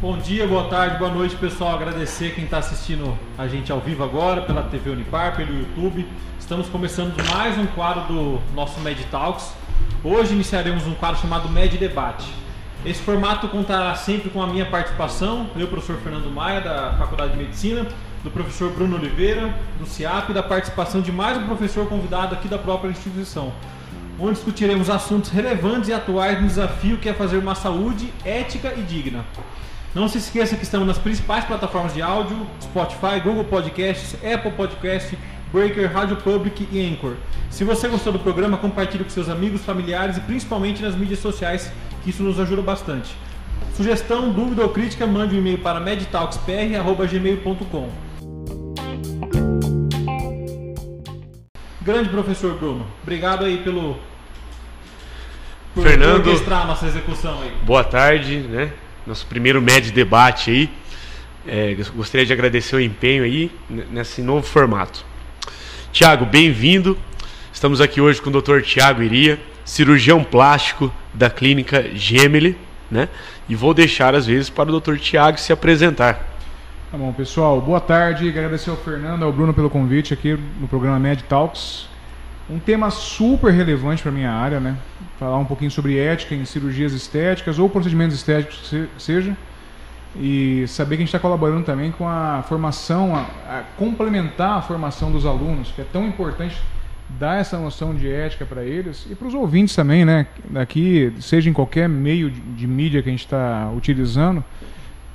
Bom dia, boa tarde, boa noite, pessoal. Agradecer quem está assistindo a gente ao vivo agora, pela TV Unipar, pelo YouTube. Estamos começando mais um quadro do nosso Med Talks. Hoje iniciaremos um quadro chamado Med Debate. Esse formato contará sempre com a minha participação, eu, professor Fernando Maia, da Faculdade de Medicina, do professor Bruno Oliveira, do CIAP, e da participação de mais um professor convidado aqui da própria instituição, onde discutiremos assuntos relevantes e atuais no desafio que é fazer uma saúde ética e digna. Não se esqueça que estamos nas principais plataformas de áudio: Spotify, Google Podcasts, Apple Podcasts, Breaker, Rádio Public e Anchor. Se você gostou do programa, compartilhe com seus amigos, familiares e principalmente nas mídias sociais, que isso nos ajuda bastante. Sugestão, dúvida ou crítica, mande um e-mail para medtalkspr.gmail.com Grande professor Bruno, obrigado aí pelo por Fernando, orquestrar a nossa execução aí. Boa tarde, né? nosso primeiro MED debate aí. É, gostaria de agradecer o empenho aí nesse novo formato. Tiago, bem-vindo. Estamos aqui hoje com o Dr. Tiago Iria, cirurgião plástico da clínica Gemeli, né? E vou deixar às vezes para o Dr. Tiago se apresentar. Tá bom, pessoal. Boa tarde. Agradecer ao Fernando, ao Bruno pelo convite aqui no programa Med Talks. Um tema super relevante para minha área, né? Falar um pouquinho sobre ética em cirurgias estéticas ou procedimentos estéticos que seja. E saber que a gente está colaborando também com a formação, a, a, complementar a formação dos alunos, que é tão importante dar essa noção de ética para eles e para os ouvintes também, né? Daqui, seja em qualquer meio de, de mídia que a gente está utilizando,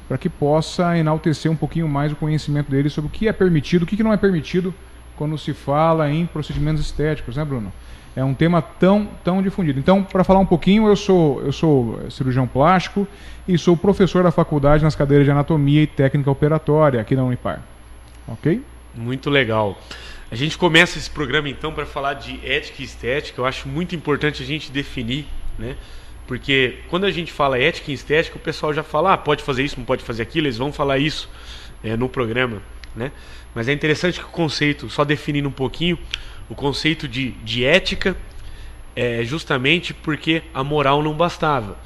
para que possa enaltecer um pouquinho mais o conhecimento deles sobre o que é permitido, o que, que não é permitido quando se fala em procedimentos estéticos, né, Bruno? É um tema tão, tão difundido. Então, para falar um pouquinho, eu sou, eu sou cirurgião plástico e sou professor da faculdade nas cadeiras de anatomia e técnica operatória aqui na Unipar. Ok? Muito legal. A gente começa esse programa então para falar de ética e estética. Eu acho muito importante a gente definir, né? Porque quando a gente fala ética e estética, o pessoal já fala, ah, pode fazer isso, não pode fazer aquilo, eles vão falar isso é, no programa, né? Mas é interessante que o conceito, só definindo um pouquinho, o conceito de, de ética é justamente porque a moral não bastava.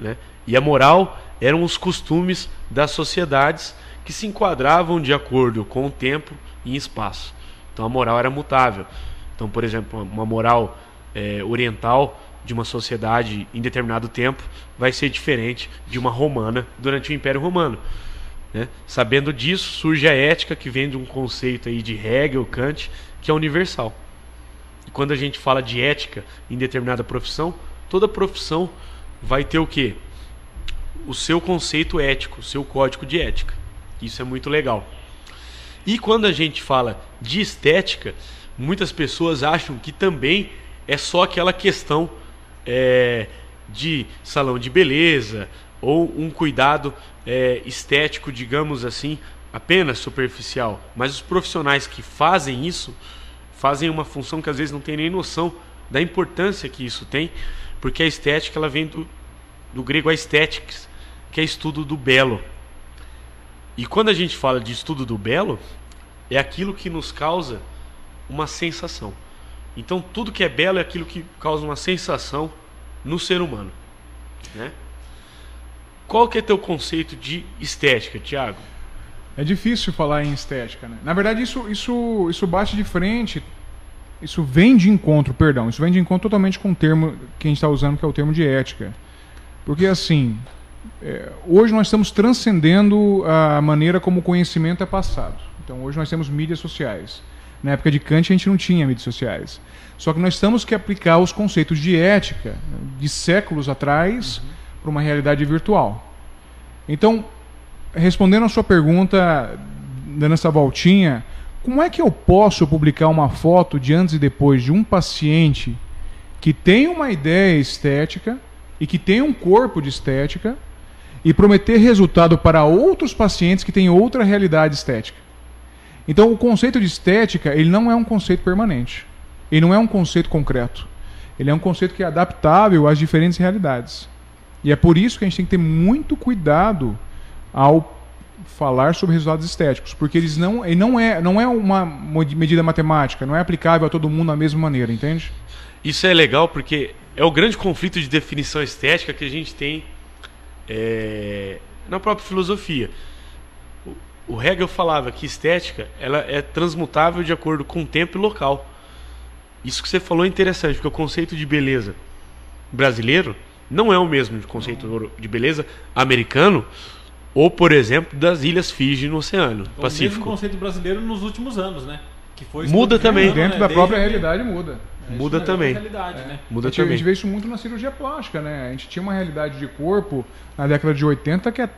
Né? E a moral eram os costumes das sociedades que se enquadravam de acordo com o tempo e espaço. Então a moral era mutável. Então, por exemplo, uma moral é, oriental de uma sociedade em determinado tempo vai ser diferente de uma romana durante o Império Romano. Né? Sabendo disso, surge a ética que vem de um conceito aí de Hegel, Kant, que é universal. E quando a gente fala de ética em determinada profissão, toda profissão vai ter o quê? O seu conceito ético, o seu código de ética. Isso é muito legal. E quando a gente fala de estética, muitas pessoas acham que também é só aquela questão é, de salão de beleza ou um cuidado é, estético, digamos assim, apenas superficial. Mas os profissionais que fazem isso fazem uma função que às vezes não tem nem noção da importância que isso tem, porque a estética ela vem do, do grego aesthetics, que é estudo do belo. E quando a gente fala de estudo do belo, é aquilo que nos causa uma sensação. Então tudo que é belo é aquilo que causa uma sensação no ser humano, né? Qual que é teu conceito de estética, Tiago? É difícil falar em estética, né? Na verdade, isso, isso, isso bate de frente, isso vem de encontro, perdão, isso vem de encontro totalmente com o termo que a gente está usando, que é o termo de ética. Porque, assim, é, hoje nós estamos transcendendo a maneira como o conhecimento é passado. Então, hoje nós temos mídias sociais. Na época de Kant, a gente não tinha mídias sociais. Só que nós temos que aplicar os conceitos de ética de séculos atrás. Uhum para uma realidade virtual. Então, respondendo a sua pergunta, dando essa voltinha, como é que eu posso publicar uma foto de antes e depois de um paciente que tem uma ideia estética e que tem um corpo de estética e prometer resultado para outros pacientes que têm outra realidade estética? Então, o conceito de estética, ele não é um conceito permanente. Ele não é um conceito concreto. Ele é um conceito que é adaptável às diferentes realidades. E é por isso que a gente tem que ter muito cuidado ao falar sobre resultados estéticos, porque eles não, ele não é, não é uma medida matemática, não é aplicável a todo mundo da mesma maneira, entende? Isso é legal porque é o grande conflito de definição estética que a gente tem é, na própria filosofia. O, o Hegel falava que estética ela é transmutável de acordo com o tempo e local. Isso que você falou é interessante, porque o conceito de beleza brasileiro não é o mesmo de conceito de beleza americano ou, por exemplo, das ilhas Fiji no Oceano O Pacífico. mesmo conceito brasileiro nos últimos anos, né? Que foi Muda também. estruturando, Dentro né? da própria Desde- realidade muda. É, Muda na também. realidade, né? Muda a, gente, a também. gente vê isso muito na cirurgia plástica, né? A gente tinha uma realidade de corpo na década de 80 que é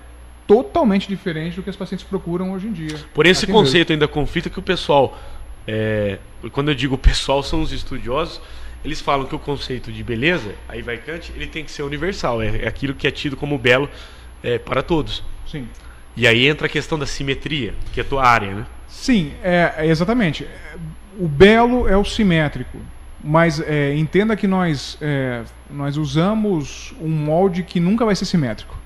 totalmente diferente do que as pacientes procuram hoje em dia. Por esse conceito ainda conflita que o pessoal, é, quando eu digo o pessoal, são os estudiosos, eles falam que o conceito de beleza, aí vai Kant, ele tem que ser universal, é, é aquilo que é tido como belo é, para todos. Sim. E aí entra a questão da simetria, que é a tua área, né? Sim, é, é exatamente. O belo é o simétrico, mas é, entenda que nós, é, nós usamos um molde que nunca vai ser simétrico.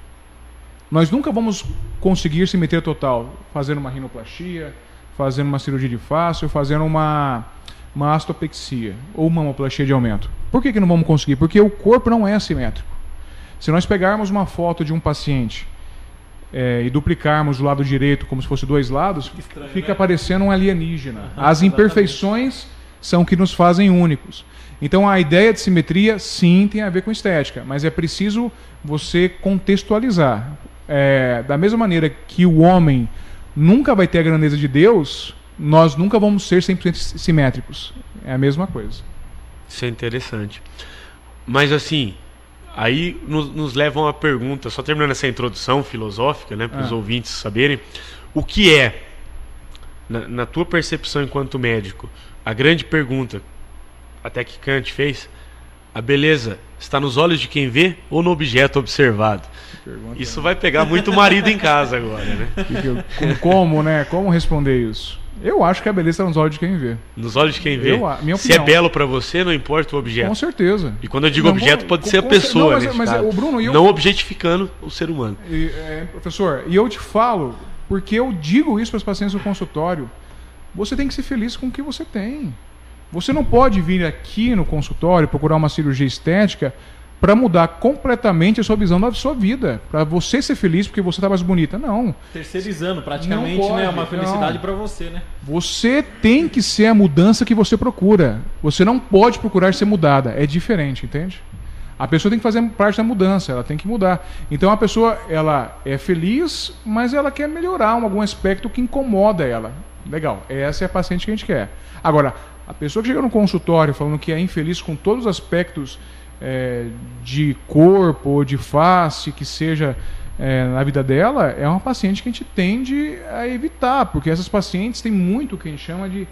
Nós nunca vamos conseguir simetria total fazendo uma rinoplastia, fazendo uma cirurgia de face, ou fazendo uma, uma astopexia ou uma mamoplastia de aumento. Por que, que não vamos conseguir? Porque o corpo não é simétrico. Se nós pegarmos uma foto de um paciente é, e duplicarmos o lado direito como se fosse dois lados, estranho, fica né? parecendo um alienígena. Aham, As imperfeições são o que nos fazem únicos. Então a ideia de simetria sim tem a ver com estética, mas é preciso você contextualizar. É, da mesma maneira que o homem nunca vai ter a grandeza de Deus, nós nunca vamos ser 100% simétricos. É a mesma coisa. Isso é interessante. Mas assim, aí nos, nos leva a uma pergunta, só terminando essa introdução filosófica, né, para os Ah. ouvintes saberem, o que é, na, na tua percepção enquanto médico, a grande pergunta, até que Kant fez, a beleza está nos olhos de quem vê ou no objeto observado? Isso vai pegar muito marido em casa agora, né? Como, né? Como responder isso? Eu acho que a beleza está nos olhos de quem vê. Nos olhos de quem vê. Eu minha Se é opinião. belo para você, não importa o objeto. Com certeza. E quando eu digo Não, objeto, pode com- ser a pessoa, não, mas- nesse mas, caso. o Bruno, eu- Não objetificando o ser humano. E, é, professor, e eu te falo, porque eu digo isso para os pacientes no consultório, você tem que ser feliz com o que você tem. Você não pode vir aqui no consultório procurar uma cirurgia estética para mudar completamente a sua visão da sua vida, para você ser feliz porque você está mais bonita. Não. Terceirizando praticamente, Não pode, né? Uma felicidade pra você, né? Você tem que ser a mudança que você procura. Você não pode procurar ser mudada. É diferente, entende? A pessoa tem que fazer parte da mudança, ela tem que mudar. Então a pessoa, ela é feliz, mas ela quer melhorar algum aspecto que incomoda ela. Legal, essa é a paciente que a gente quer. Agora, a pessoa que chega no consultório falando que é infeliz com todos os aspectos é, de corpo ou de face que seja é, na vida dela, é uma paciente que a gente tende a evitar, porque essas pacientes têm muito o que a gente chama de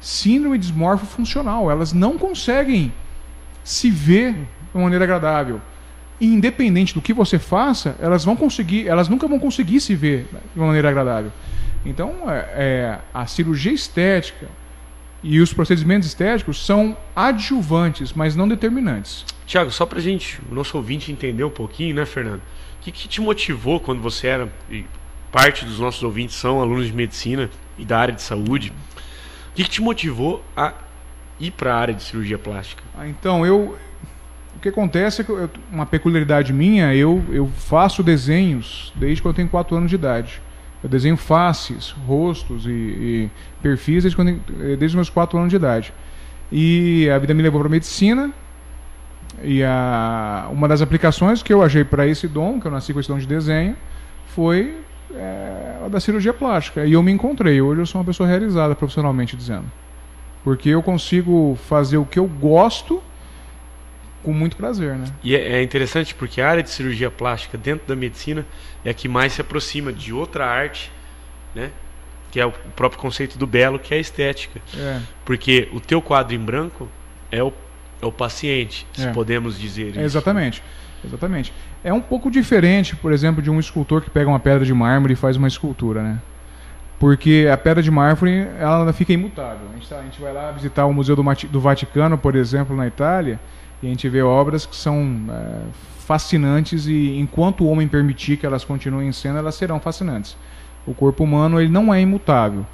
síndrome dismorfo funcional. Elas não conseguem se ver de uma maneira agradável. E independente do que você faça, elas vão conseguir, elas nunca vão conseguir se ver de uma maneira agradável. Então, é, é, a cirurgia estética e os procedimentos estéticos são adjuvantes, mas não determinantes. Tiago, só pra gente, o nosso ouvinte entender um pouquinho, né, Fernando? O que, que te motivou quando você era, e parte dos nossos ouvintes são alunos de medicina e da área de saúde, o que, que te motivou a ir para a área de cirurgia plástica? Ah, Então, eu. O que acontece é que eu- uma peculiaridade minha, eu, eu faço desenhos desde que eu tenho 4 anos de idade. Eu desenho faces, rostos e, e perfis desde, quando, eh, desde os meus 4 anos de idade. E a vida me levou para medicina. E a, uma das aplicações que eu achei para esse dom, que eu nasci com esse dom de desenho, foi eh, a da cirurgia plástica. E eu me encontrei. Hoje eu sou uma pessoa realizada profissionalmente dizendo. Porque eu consigo fazer o que eu gosto com muito prazer, né? E é, é interessante porque a área de cirurgia plástica dentro da medicina é a que mais se aproxima de outra arte, né? Que é o próprio conceito do belo, que é a estética. É, Porque o teu quadro em branco é o, é o paciente, se É. podemos dizer isso. é exatamente. Exatamente. É um pouco diferente, por exemplo, de um escultor que pega uma pedra de mármore e faz uma escultura, né? Porque a pedra de mármore ela fica imutável. A gente, tá- a gente vai lá visitar o Museu do, do Vaticano, por exemplo, na Itália, e a gente vê obras que são é, fascinantes e enquanto o homem permitir que elas continuem em cena, elas serão fascinantes. O corpo humano ele não é imutável,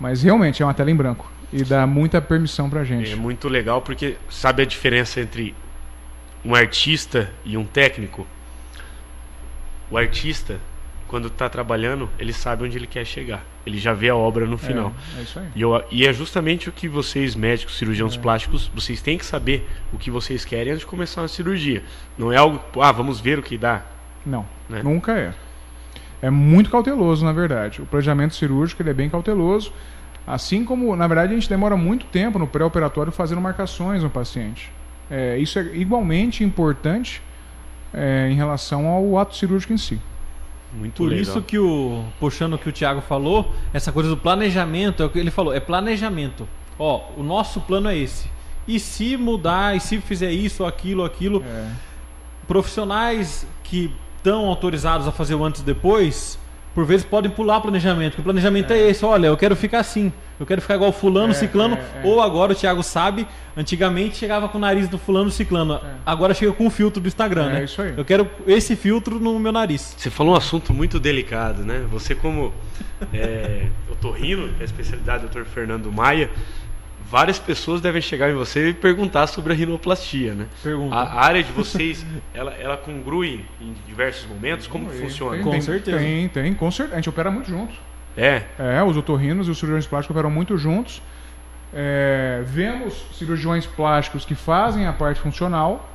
mas realmente é uma tela em branco e dá muita permissão pra gente. É muito legal porque sabe a diferença entre um artista e um técnico. O artista, quando está trabalhando, ele sabe onde ele quer chegar. Ele já vê a obra no final. É, é isso aí. E, eu- e é justamente o que vocês, médicos, cirurgiãos plásticos, vocês têm que saber o que vocês querem antes de começar uma cirurgia. Não é algo, ah, vamos ver o que dá. Não, Né? nunca é. É muito cauteloso, na verdade. O planejamento cirúrgico ele é bem cauteloso. Assim como, na verdade, a gente demora muito tempo no pré-operatório fazendo marcações no paciente. É, isso é igualmente importante é, em relação ao ato cirúrgico em si. Muito Por legal. isso que o. Puxando o que o Thiago falou, essa coisa do planejamento, é o que ele falou, é planejamento. Ó, o nosso plano é esse. E se mudar, e se fizer isso, aquilo, aquilo, É, profissionais que estão autorizados a fazer o antes e depois, por vezes podem pular o planejamento. porque O planejamento é. esse, olha, eu quero ficar assim. Eu quero ficar igual fulano, É, ciclano. é, é. Ou agora o Thiago sabe, antigamente chegava com o nariz do fulano, ciclano. Agora chega com o filtro do Instagram, É, né? isso aí. Eu quero esse filtro no meu nariz. Você falou um assunto muito delicado, né? Você como é, otorrino, que é a especialidade do Dr. Fernando Maia, várias pessoas devem chegar em você e perguntar sobre a rinoplastia, né? Pergunta. A, área de vocês, ela, ela congrui em diversos momentos? Como que funciona? Tem, Com tem, certeza. Tem, tem, com certeza. A gente opera muito junto. É, É, os otorrinos e os cirurgiões plásticos operam muito juntos. É, vemos cirurgiões plásticos que fazem a parte funcional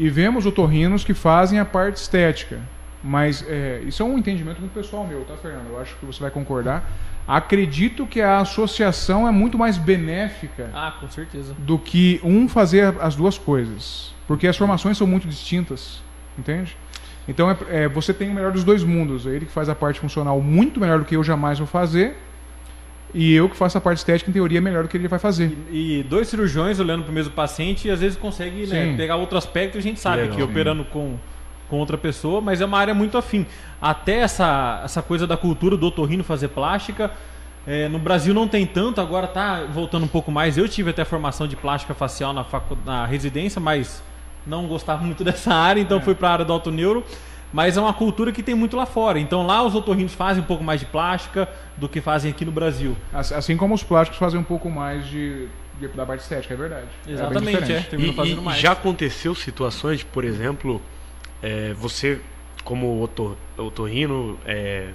e vemos otorrinos que fazem a parte estética. Mas é, isso é um entendimento muito pessoal meu, tá, Fernando? Eu acho que você vai concordar. Acredito que a associação é muito mais benéfica Ah, com certeza. do que um fazer as duas coisas. Porque as formações são muito distintas, entende? Então é, é, você tem o melhor dos dois mundos. Ele que faz a parte funcional muito melhor do que eu jamais vou fazer. E eu que faço a parte estética, em teoria, melhor do que ele vai fazer. E dois cirurgiões olhando para o mesmo paciente e às vezes consegue né, pegar outro aspecto e a gente sabe Legal. que Sim. operando com, com outra pessoa, mas é uma área muito afim. Até essa, essa coisa da cultura do otorrino fazer plástica. é, no Brasil não tem tanto, agora tá voltando um pouco mais. Eu tive até formação de plástica facial na, facu- na residência, mas não gostava muito dessa área, então fui para a área do autoneuro. Mas é uma cultura que tem muito lá fora. Então lá os otorrinos fazem um pouco mais de plástica do que fazem aqui no Brasil. Assim como os plásticos fazem um pouco mais de, de- da parte estética, é verdade. É Exatamente, é. Terminam E, fazendo e mais. já aconteceu situações, por exemplo, é, você, como otor, otorrino, é,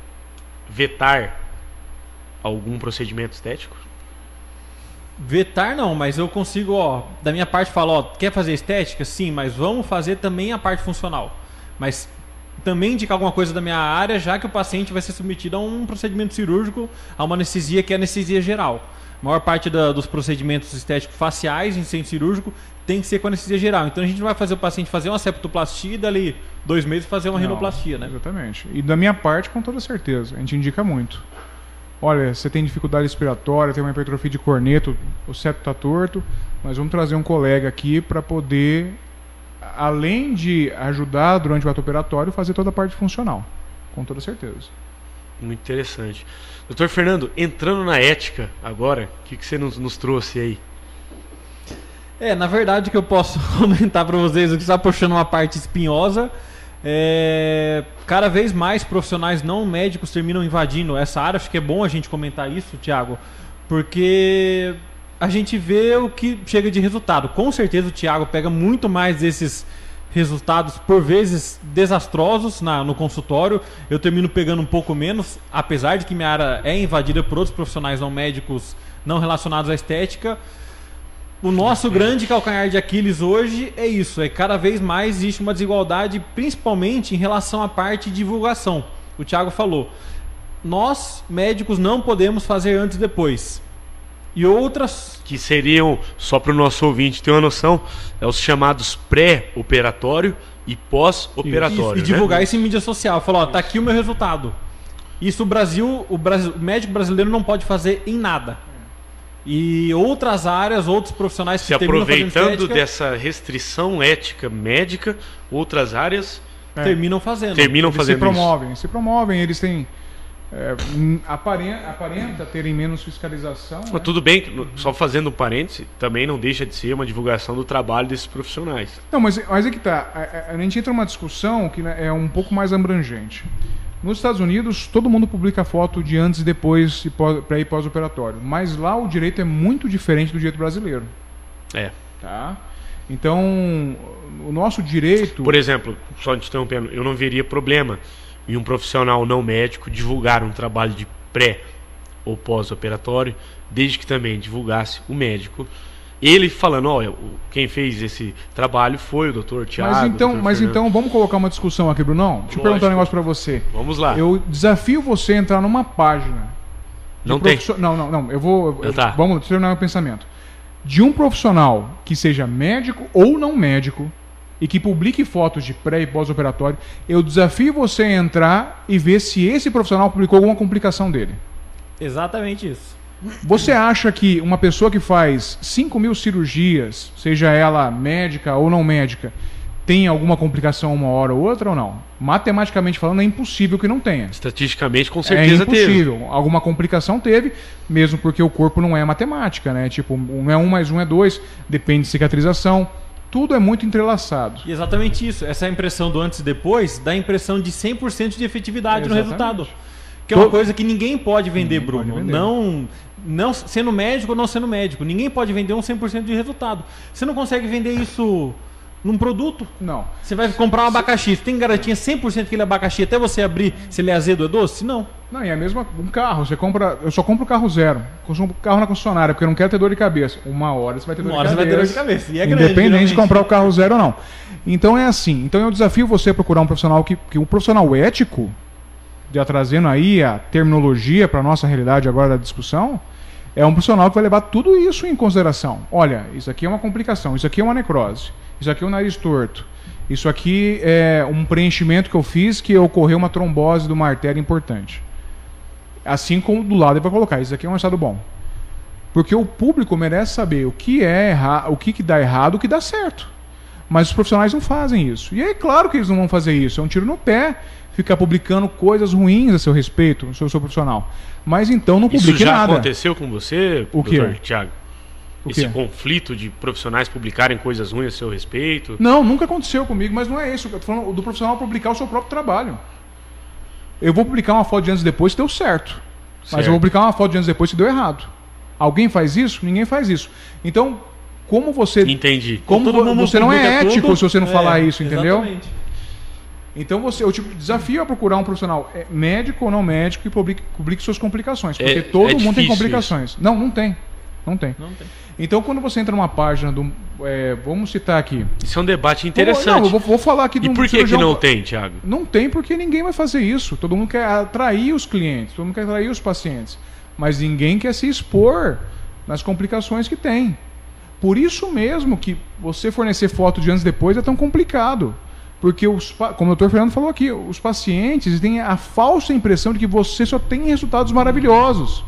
vetar algum procedimento estético? Vetar não, mas eu consigo, ó, da minha parte falar, ó, quer fazer estética? Sim, mas vamos fazer também a parte funcional. Mas também indicar alguma coisa da minha área, já que o paciente vai ser submetido a um procedimento cirúrgico, a uma anestesia que é anestesia geral. A maior parte da- dos procedimentos estéticos faciais em centro cirúrgico tem que ser com anestesia geral. Então a gente não vai fazer o paciente fazer uma septoplastia e dali dois meses fazer uma Não, rinoplastia, né? Exatamente. E da minha parte, com toda certeza. A gente indica muito. Olha, você tem dificuldade respiratória, tem uma hipertrofia de corneto, o septo está torto, mas vamos trazer um colega aqui para poder, além de ajudar durante o ato operatório, fazer toda a parte funcional. Com toda certeza. Muito interessante. Doutor Fernando, entrando na ética agora, o que, que você nos, nos trouxe aí? É, na verdade o que eu posso comentar para vocês, que está puxando uma parte espinhosa, é cada vez mais profissionais não médicos terminam invadindo essa área. Acho que é bom a gente comentar isso, Thiago, porque a gente vê o que chega de resultado. Com certeza o Thiago pega muito mais desses resultados, por vezes desastrosos, na, no consultório. Eu termino pegando um pouco menos, apesar de que minha área é invadida por outros profissionais não médicos não relacionados à estética. O nosso grande calcanhar de Aquiles hoje é isso, é cada vez mais existe uma desigualdade, principalmente em relação à parte de divulgação. O Thiago falou, nós médicos não podemos fazer antes e depois. E outras Que seriam, só para o nosso ouvinte ter uma noção, é os chamados pré-operatório e pós-operatório. e, e né? divulgar isso em mídia social, falar, ó, tá aqui o meu resultado. Isso o Brasil, o, Brasil, o médico brasileiro não pode fazer em nada. E outras áreas, outros profissionais Se que fazendo aproveitando estética, dessa restrição ética médica, outras áreas É. terminam fazendo. terminam Eles se fazendo isso. promovem, se promovem, eles têm. É, aparenta, aparenta terem menos fiscalização. né? Mas tudo bem, só fazendo um parêntese, também não deixa de ser uma divulgação do trabalho desses profissionais. Não, mas, mas é que tá. A, a- a gente entra numa discussão que né, é um pouco mais abrangente. Nos Estados Unidos, todo mundo publica foto de antes e depois, pré e pós-operatório. Mas lá o direito é muito diferente do direito brasileiro. É. Tá? Então, o nosso direito. Por exemplo, só te interrompendo, eu não veria problema em um profissional não médico divulgar um trabalho de pré ou pós-operatório, desde que também divulgasse o médico. Ele falando, olha, quem fez esse trabalho foi o doutor Tiago. Mas então, mas Fernando. então vamos colocar uma discussão aqui, Brunão. Deixa eu Lógico. perguntar um negócio pra você. Vamos lá. Eu desafio você a entrar numa página. de Não tem. Não, não, não. Eu vou. eu- Tá. Vamos eu terminar meu pensamento. De um profissional que seja médico ou não médico e que publique fotos de pré e pós-operatório, eu desafio você a entrar e ver se esse profissional publicou alguma complicação dele. Exatamente isso. Você acha que uma pessoa que faz 5 mil cirurgias, seja ela médica ou não médica, tem alguma complicação uma hora ou outra ou não? Matematicamente falando, é impossível que não tenha. Estatisticamente, com É certeza teve. impossível. Alguma complicação teve, mesmo porque o corpo não é matemática, né? Tipo, um é um mais um é dois, depende de cicatrização. Tudo é muito entrelaçado. E exatamente isso. Essa impressão do antes e depois dá a impressão de 100% de efetividade no Exatamente. resultado. Que é uma coisa que ninguém pode vender, Ninguém Bruno. pode vender. Não, não sendo médico ou não sendo médico. Ninguém pode vender um 100% de resultado. Você não consegue vender isso num produto. Não. Você vai comprar um abacaxi. Você tem garantia 100% que aquele abacaxi, até você abrir, se ele é azedo ou é doce? Não. Não, e é a mesma um carro, você compra, eu só compro carro zero. Consumo carro na concessionária, porque eu não quero ter dor de cabeça. Uma hora você vai ter dor Uma de hora você vai cabeça. ter dor de cabeça. E é grande, independente de geralmente. comprar o carro zero ou não. Então é assim. Então eu desafio você a procurar um profissional que, que um profissional ético, já trazendo aí a terminologia para nossa realidade agora da discussão, é um profissional que vai levar tudo isso em consideração. Olha, isso aqui é uma complicação, isso aqui é uma necrose, isso aqui é um nariz torto, isso aqui é um preenchimento que eu fiz que ocorreu uma trombose de uma artéria importante. Assim como do lado ele vai colocar, isso aqui é um estado bom. Porque o público merece saber o que é erra, o que, que dá errado, o que dá certo. Mas os profissionais não fazem isso. E é claro que eles não vão fazer isso. É um tiro no pé ficar publicando coisas ruins a seu respeito, no seu, seu profissional. Mas então não Isso publique já nada. aconteceu com você, O doutor Tiago? O Esse conflito de profissionais publicarem coisas ruins a seu respeito? Não, nunca aconteceu comigo, mas não é isso. Eu tô falando do profissional publicar o seu próprio trabalho. Eu vou publicar uma foto de antes e depois se deu certo. Mas Certo. eu vou publicar uma foto de antes e depois se deu errado. Alguém faz isso? Ninguém faz isso. Então, como você. Entendi. Como mundo você não é ético tudo, se você não é, falar isso, entendeu? exatamente. Então você, eu te desafio a procurar um profissional é, médico ou não médico que publique, publique suas complicações. Porque É- todo é mundo tem complicações. Não, não tem. Não tem. Não tem. Então quando você entra numa página do. é, vamos citar aqui. Isso é um debate Não, interessante. eu vou, vou falar aqui de E por que, que não tem, Tiago? Não tem porque ninguém vai fazer isso. Todo mundo quer atrair os clientes, todo mundo quer atrair os pacientes. Mas ninguém quer se expor nas complicações que tem. Por isso mesmo que você fornecer foto de anos depois é tão complicado. Porque, os, como o doutor Fernando falou aqui, os pacientes têm a falsa impressão de que você só tem resultados maravilhosos.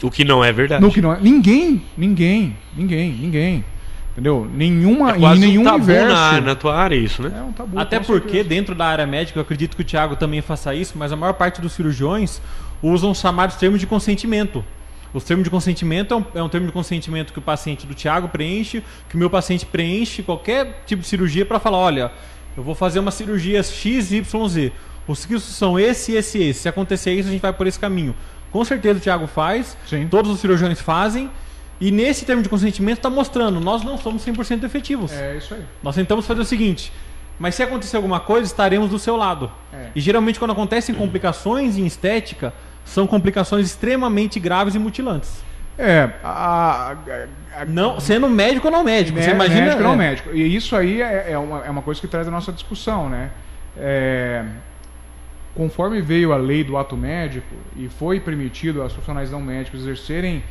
O que não é verdade. No que não é. Ninguém, ninguém, ninguém, ninguém. Entendeu? Nenhuma, é quase em nenhum um tabu universo. na, na tua área isso, né? É um tabu, Até porque certeza. dentro da área médica, eu acredito que o Thiago também faça isso, mas a maior parte dos cirurgiões usam os chamados termos de consentimento. Os termos de consentimento é um, é um termo de consentimento que o paciente do Thiago preenche, que o meu paciente preenche qualquer tipo de cirurgia para falar, olha, eu vou fazer uma cirurgia XYZ. Os riscos são esse, esse, esse. Se acontecer isso, a gente vai por esse caminho. Com certeza o Thiago faz, Sim. todos os cirurgiões fazem, e nesse termo de consentimento está mostrando, nós não somos 100% efetivos. É isso aí. Nós tentamos fazer o seguinte: mas se acontecer alguma coisa, estaremos do seu lado. É. E geralmente, quando acontecem complicações em estética, são complicações extremamente graves e mutilantes. É, a, a- a- Não, sendo médico ou não médico. você Mé- imagina. médico não é, médico. E isso aí é, é uma, é uma coisa que traz a nossa discussão, né? É, conforme veio a lei do ato médico e foi permitido aos profissionais não médicos exercerem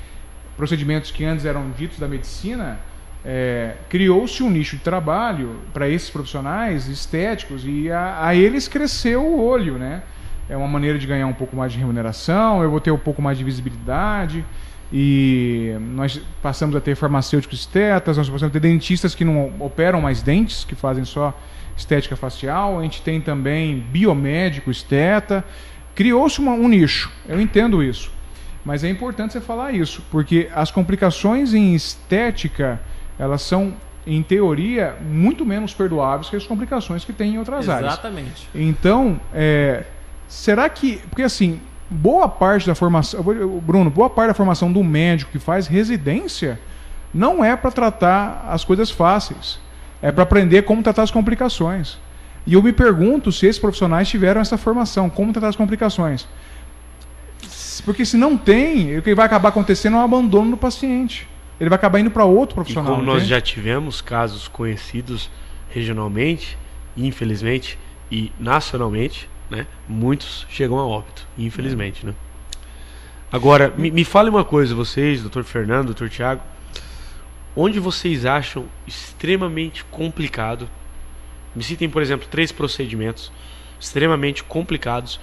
procedimentos que antes eram ditos da medicina, é, criou-se um nicho de trabalho para esses profissionais estéticos e a, a eles cresceu o olho, né? É uma maneira de ganhar um pouco mais de remuneração, eu vou ter um pouco mais de visibilidade e nós passamos a ter farmacêuticos estetas, nós passamos a ter dentistas que não operam mais dentes, que fazem só estética facial, a gente tem também biomédico esteta, criou-se um nicho, eu entendo isso. Mas é importante você falar isso, porque as complicações em estética, elas são, em teoria, muito menos perdoáveis que as complicações que tem em outras áreas. Exatamente. Então, é, será que. Porque assim, boa parte da formação. Bruno, boa parte da formação do médico que faz residência não é para tratar as coisas fáceis. É para aprender como tratar as complicações. E eu me pergunto se esses profissionais tiveram essa formação, como tratar as complicações. Porque se não tem, o que vai acabar acontecendo é um abandono do paciente. Ele vai acabar indo para outro profissional. E como nós já tivemos casos conhecidos regionalmente, infelizmente, e nacionalmente, né? Muitos chegam a óbito, infelizmente, né? Agora, me, me fale uma coisa, vocês, doutor Fernando, doutor Tiago, onde vocês acham extremamente complicado? Me citem, por exemplo, três procedimentos extremamente complicados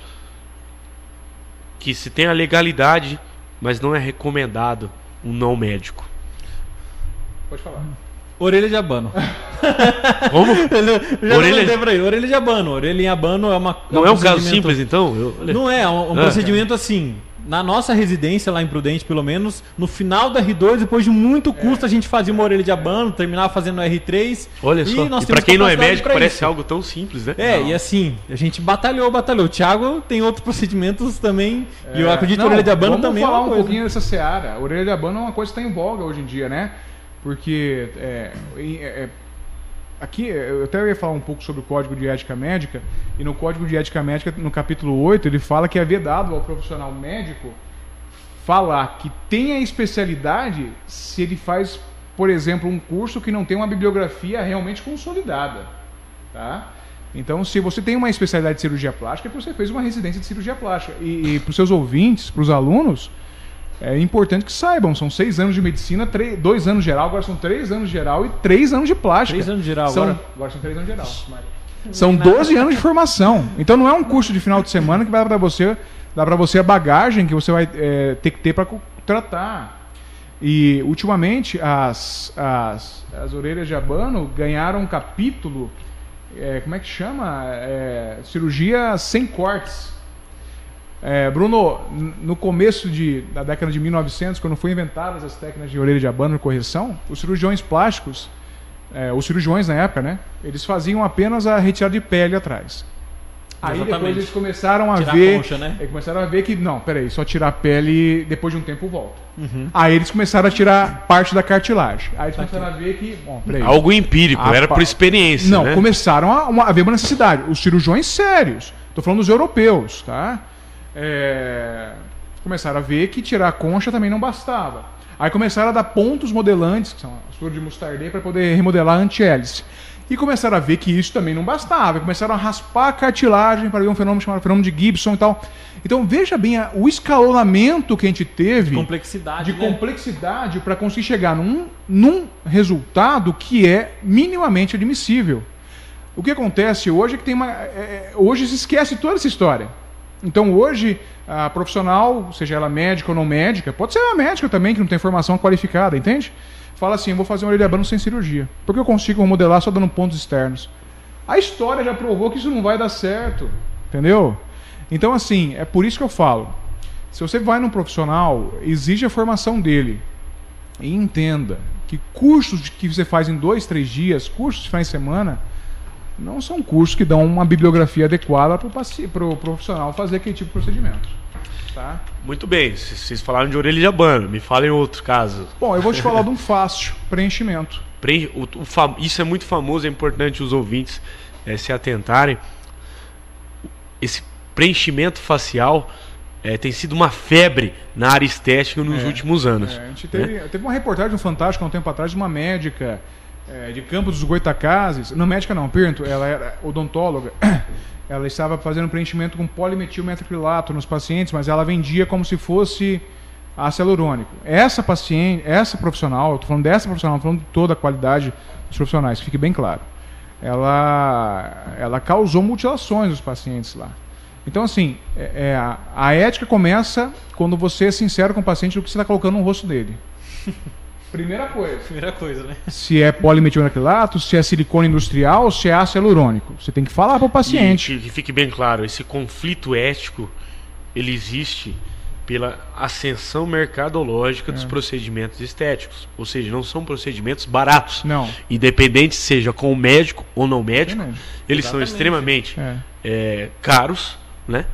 que se tem a legalidade, mas não é recomendado um não médico. Pode falar. Orelha de abano. Como? Já Orelha- orelha... pra ele. Orelha de abano. Orelha em abano é uma. Não é um caso procedimento- simples, então? Eu-. Não é, é um, um Ah. procedimento assim. Na nossa residência lá em Prudente, pelo menos, no final da R2, depois de muito custo, a gente fazia uma orelha de abano, terminava fazendo R3. Olha e só. nós E pra quem não é médico, parece isso. algo tão simples, né? É, e assim, a gente batalhou, batalhou. O Thiago tem outros procedimentos também. e eu É, acredito que não, a orelha de abano vamos também é falar uma um coisa. pouquinho dessa seara. A orelha de abano é uma coisa que está em voga hoje em dia, né? Porque é, é, é, aqui eu até ia falar um pouco sobre o Código de Ética Médica, e no Código de Ética Médica, no capítulo 8, ele fala que é vedado ao profissional médico falar que tem a especialidade se ele faz, por exemplo, um curso que não tem uma bibliografia realmente consolidada. Tá? Então, se você tem uma especialidade de cirurgia plástica, é porque você fez uma residência de cirurgia plástica. E, e para os seus ouvintes, para os alunos, é importante que saibam: são seis anos de medicina, três, dois anos de geral, agora são três anos de geral e três anos de plástica. Três anos de geral são, agora? Agora são três anos de geral. São 12 anos de formação. Então não é um curso de final de semana que vai dar para você, dá para você a bagagem que você vai é, ter que ter para tratar. E ultimamente as, as, as orelhas de abano ganharam um capítulo, é, como é que chama? É, cirurgia sem cortes. É, Bruno, no começo de, da década de 1900, quando foram inventadas as técnicas de orelha de abano e correção, os cirurgiões plásticos, é, os cirurgiões na época, né, eles faziam apenas a retirada de pele atrás. Aí depois Exatamente. eles começaram a Tirar a ver, concha, né? eles começaram a ver que não, peraí, só tirar a pele depois de um tempo volta. Uhum. Aí eles começaram a tirar parte da cartilagem. Aí eles começaram a ver que, bom, peraí. Algo empírico, era por experiência. Não, né? começaram a, uma- a haver uma necessidade. Os cirurgiões sérios, estou falando dos europeus, tá? É, começaram a ver que tirar a concha também não bastava. Aí começaram a dar pontos modelantes, que são as flores de mostardeia, para poder remodelar a antihélice. E começaram a ver que isso também não bastava. Começaram a raspar a cartilagem para ver um fenômeno chamado fenômeno de Gibson e tal. Então veja bem a- o escalonamento que a gente teve Complexidade. de né? complexidade para conseguir chegar num, num resultado que é minimamente admissível. O que acontece hoje é que tem uma. é- é- hoje se esquece toda essa história. Então hoje, a profissional, seja ela médica ou não médica, pode ser uma médica também que não tem formação qualificada, entende? Fala assim, vou fazer uma orelha sem cirurgia. Porque eu consigo remodelar só dando pontos externos. A história já provou que isso não vai dar certo. Entendeu? Então, assim, é por isso que eu falo. Se você vai num profissional, exige a formação dele. E entenda que cursos que você faz em dois, três dias, cursos de finais de semana, não são cursos que dão uma bibliografia adequada para o profissional fazer aquele tipo de procedimento. Tá? Muito bem, vocês falaram de orelha de abano, me falem outro caso. Bom, eu vou te falar de um fácil preenchimento. Preenche- o- o fam- isso é muito famoso, é importante os ouvintes eh, se atentarem. Esse preenchimento facial eh, tem sido uma febre na área estética nos É, últimos anos. É, a gente teve, teve uma reportagem no Fantástico há um tempo atrás de uma médica é, de Campos dos Goitacazes. Não, médica não, perto, ela era odontóloga. Ela estava fazendo preenchimento com polimetilmetacrilato nos pacientes, mas ela vendia como se fosse ácido hialurônico. Essa paciente, essa profissional, tô falando dessa profissional, tô falando de toda a qualidade dos profissionais, que fique bem claro. Ela, ela causou mutilações nos pacientes lá. Então, assim, é- é, a, a ética começa quando você é sincero com o paciente do que você está colocando no rosto dele. Primeira coisa. Primeira coisa, né? Se é polimetilmetacrilato, se é silicone industrial, se é ácido hialurônico. Você tem que falar para o paciente. E que, que fique bem claro, esse conflito ético ele existe pela ascensão mercadológica É. dos procedimentos estéticos. Ou seja, não são procedimentos baratos. Não. Independente seja com o médico ou não médico, Exatamente. eles são extremamente É. é, caros, né?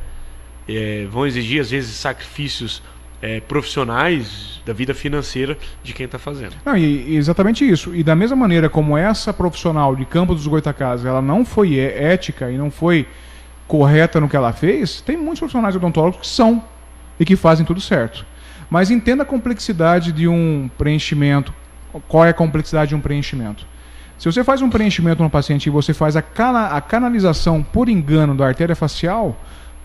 É, vão exigir às vezes sacrifícios é, profissionais da vida financeira de quem está fazendo. Não, e, exatamente isso. E da mesma maneira como essa profissional de Campo dos Goitacazes, ela não foi é- ética e não foi correta no que ela fez, tem muitos profissionais odontólogos que são e que fazem tudo certo. Mas entenda a complexidade de um preenchimento. Qual é a complexidade de um preenchimento? Se você faz um preenchimento no paciente e você faz a, cana a canalização por engano da artéria facial,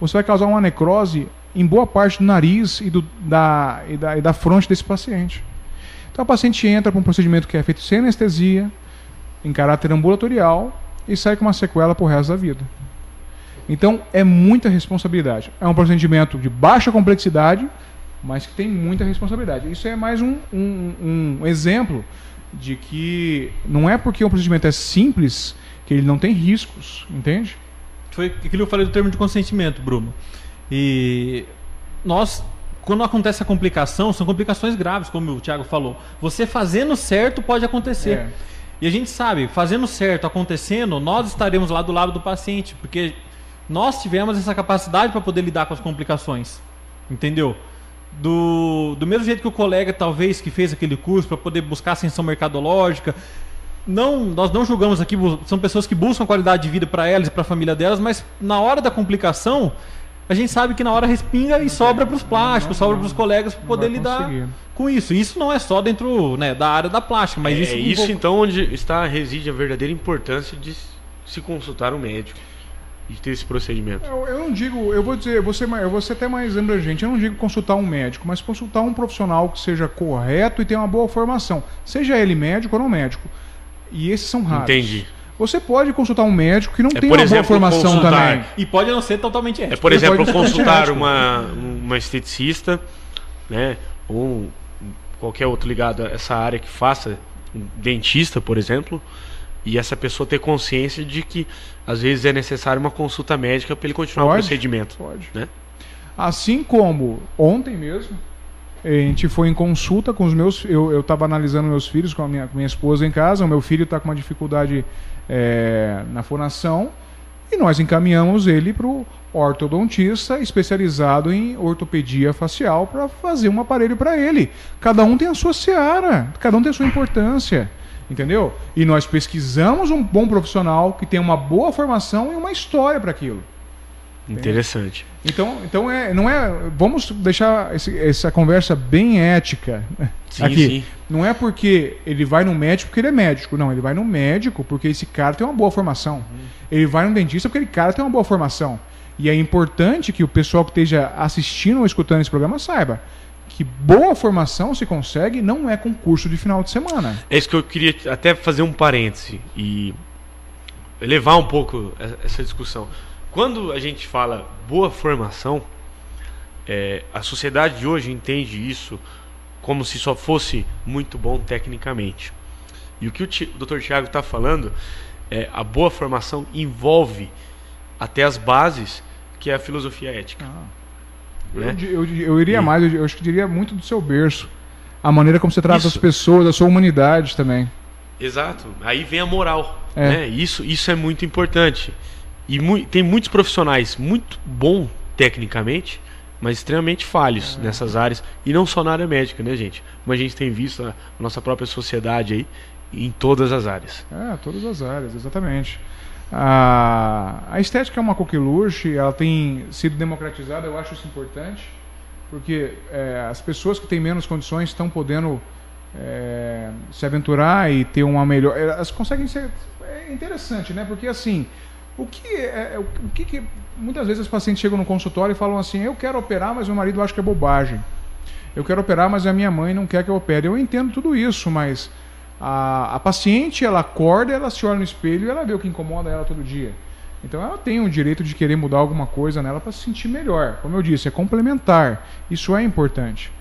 você vai causar uma necrose em boa parte do nariz e, do, da, e, da, e da fronte desse paciente. Então o paciente entra para um procedimento que é feito sem anestesia, em caráter ambulatorial, e sai com uma sequela para o resto da vida. Então é muita responsabilidade. É um procedimento de baixa complexidade, mas que tem muita responsabilidade. Isso é mais um, um, um exemplo de que não é porque um procedimento é simples que ele não tem riscos, entende? Foi aquilo que eu falei do termo de consentimento, Bruno. E nós, quando acontece a complicação, são complicações graves, como o Thiago falou. Você fazendo certo pode acontecer. É. E a gente sabe, fazendo certo, acontecendo, nós estaremos lá do lado do paciente, porque nós tivemos essa capacidade para poder lidar com as complicações. Entendeu? Do, do mesmo jeito que o colega, talvez, que fez aquele curso para poder buscar ascensão mercadológica, não, nós não julgamos aqui, são pessoas que buscam qualidade de vida para elas e para a família delas, mas na hora da complicação, a gente sabe que na hora respinga e sobra para os plásticos, sobra para os colegas para poder lidar conseguir. com isso. Isso não é só dentro né, da área da plástica, mas é isso, isso, envolve- então onde está reside a verdadeira importância de se consultar um médico e ter esse procedimento. Eu, eu não digo, eu vou dizer, eu vou, ser, mais- eu vou ser até mais abrangente. Eu não digo consultar um médico, mas consultar um profissional que seja correto e tenha uma boa formação. Seja ele médico ou não médico. E esses são raros. Entendi. Você pode consultar um médico que não É, tem por uma exemplo, boa formação consultar- também. E pode não ser totalmente É, ético. por Você exemplo, consultar uma, uma esteticista, né? Ou qualquer outro ligado a essa área que faça, um dentista, por exemplo, e essa pessoa ter consciência de que às vezes é necessário uma consulta médica para ele continuar o Pode. procedimento. Pode. Né? Assim como ontem mesmo, a gente foi em consulta com os meus. Eu estava analisando meus filhos com a minha, com minha esposa em casa. O meu filho está com uma dificuldade é, na fonação. E nós encaminhamos ele para o ortodontista especializado em ortopedia facial para fazer um aparelho para ele. Cada um tem a sua seara, cada um tem a sua importância. Entendeu? E nós pesquisamos um bom profissional que tem uma boa formação e uma história para aquilo. Interessante. Então, então é, não é. Vamos deixar esse- essa conversa bem ética Sim, aqui. sim. Não é porque ele vai no médico porque ele é médico. Não, ele vai no médico porque esse cara tem uma boa formação. Ele vai no dentista porque aquele cara tem uma boa formação. E é importante que o pessoal que esteja assistindo ou escutando esse programa saiba que boa formação se consegue não é com curso de final de semana. É isso que eu queria até fazer um parêntese e elevar um pouco essa discussão. Quando a gente fala boa formação, é, a sociedade de hoje entende isso como se só fosse muito bom tecnicamente. E o que o, o Dr. Tiago está falando é a boa formação envolve até as bases que é a filosofia ética. Eu, né? eu, di- eu iria E- mais, eu, eu acho que diria muito do seu berço. A maneira como você trata Isso. as pessoas, a sua humanidade também. Exato. Aí vem a moral. É. Né? Isso, isso é muito importante. E mui- tem muitos profissionais muito bom tecnicamente, mas extremamente falhos nessas áreas. E não só na área médica, né, gente? Como a gente tem visto na nossa própria sociedade aí, em todas as áreas. É, todas as áreas, exatamente. A, a estética é uma coqueluche, ela tem sido democratizada, eu acho isso importante, porque é, as pessoas que têm menos condições estão podendo é, se aventurar e ter uma melhor. Elas conseguem ser. É interessante, né? Porque assim, o que é, é, o que, que muitas vezes os pacientes chegam no consultório e falam assim: eu quero operar, mas meu marido acha que é bobagem. Eu quero operar, mas a minha mãe não quer que eu opere. Eu entendo tudo isso, mas a, a paciente ela acorda, ela se olha no espelho e ela vê o que incomoda ela todo dia. Então ela tem o direito de querer mudar alguma coisa nela para se sentir melhor. Como eu disse, é complementar. Isso é importante.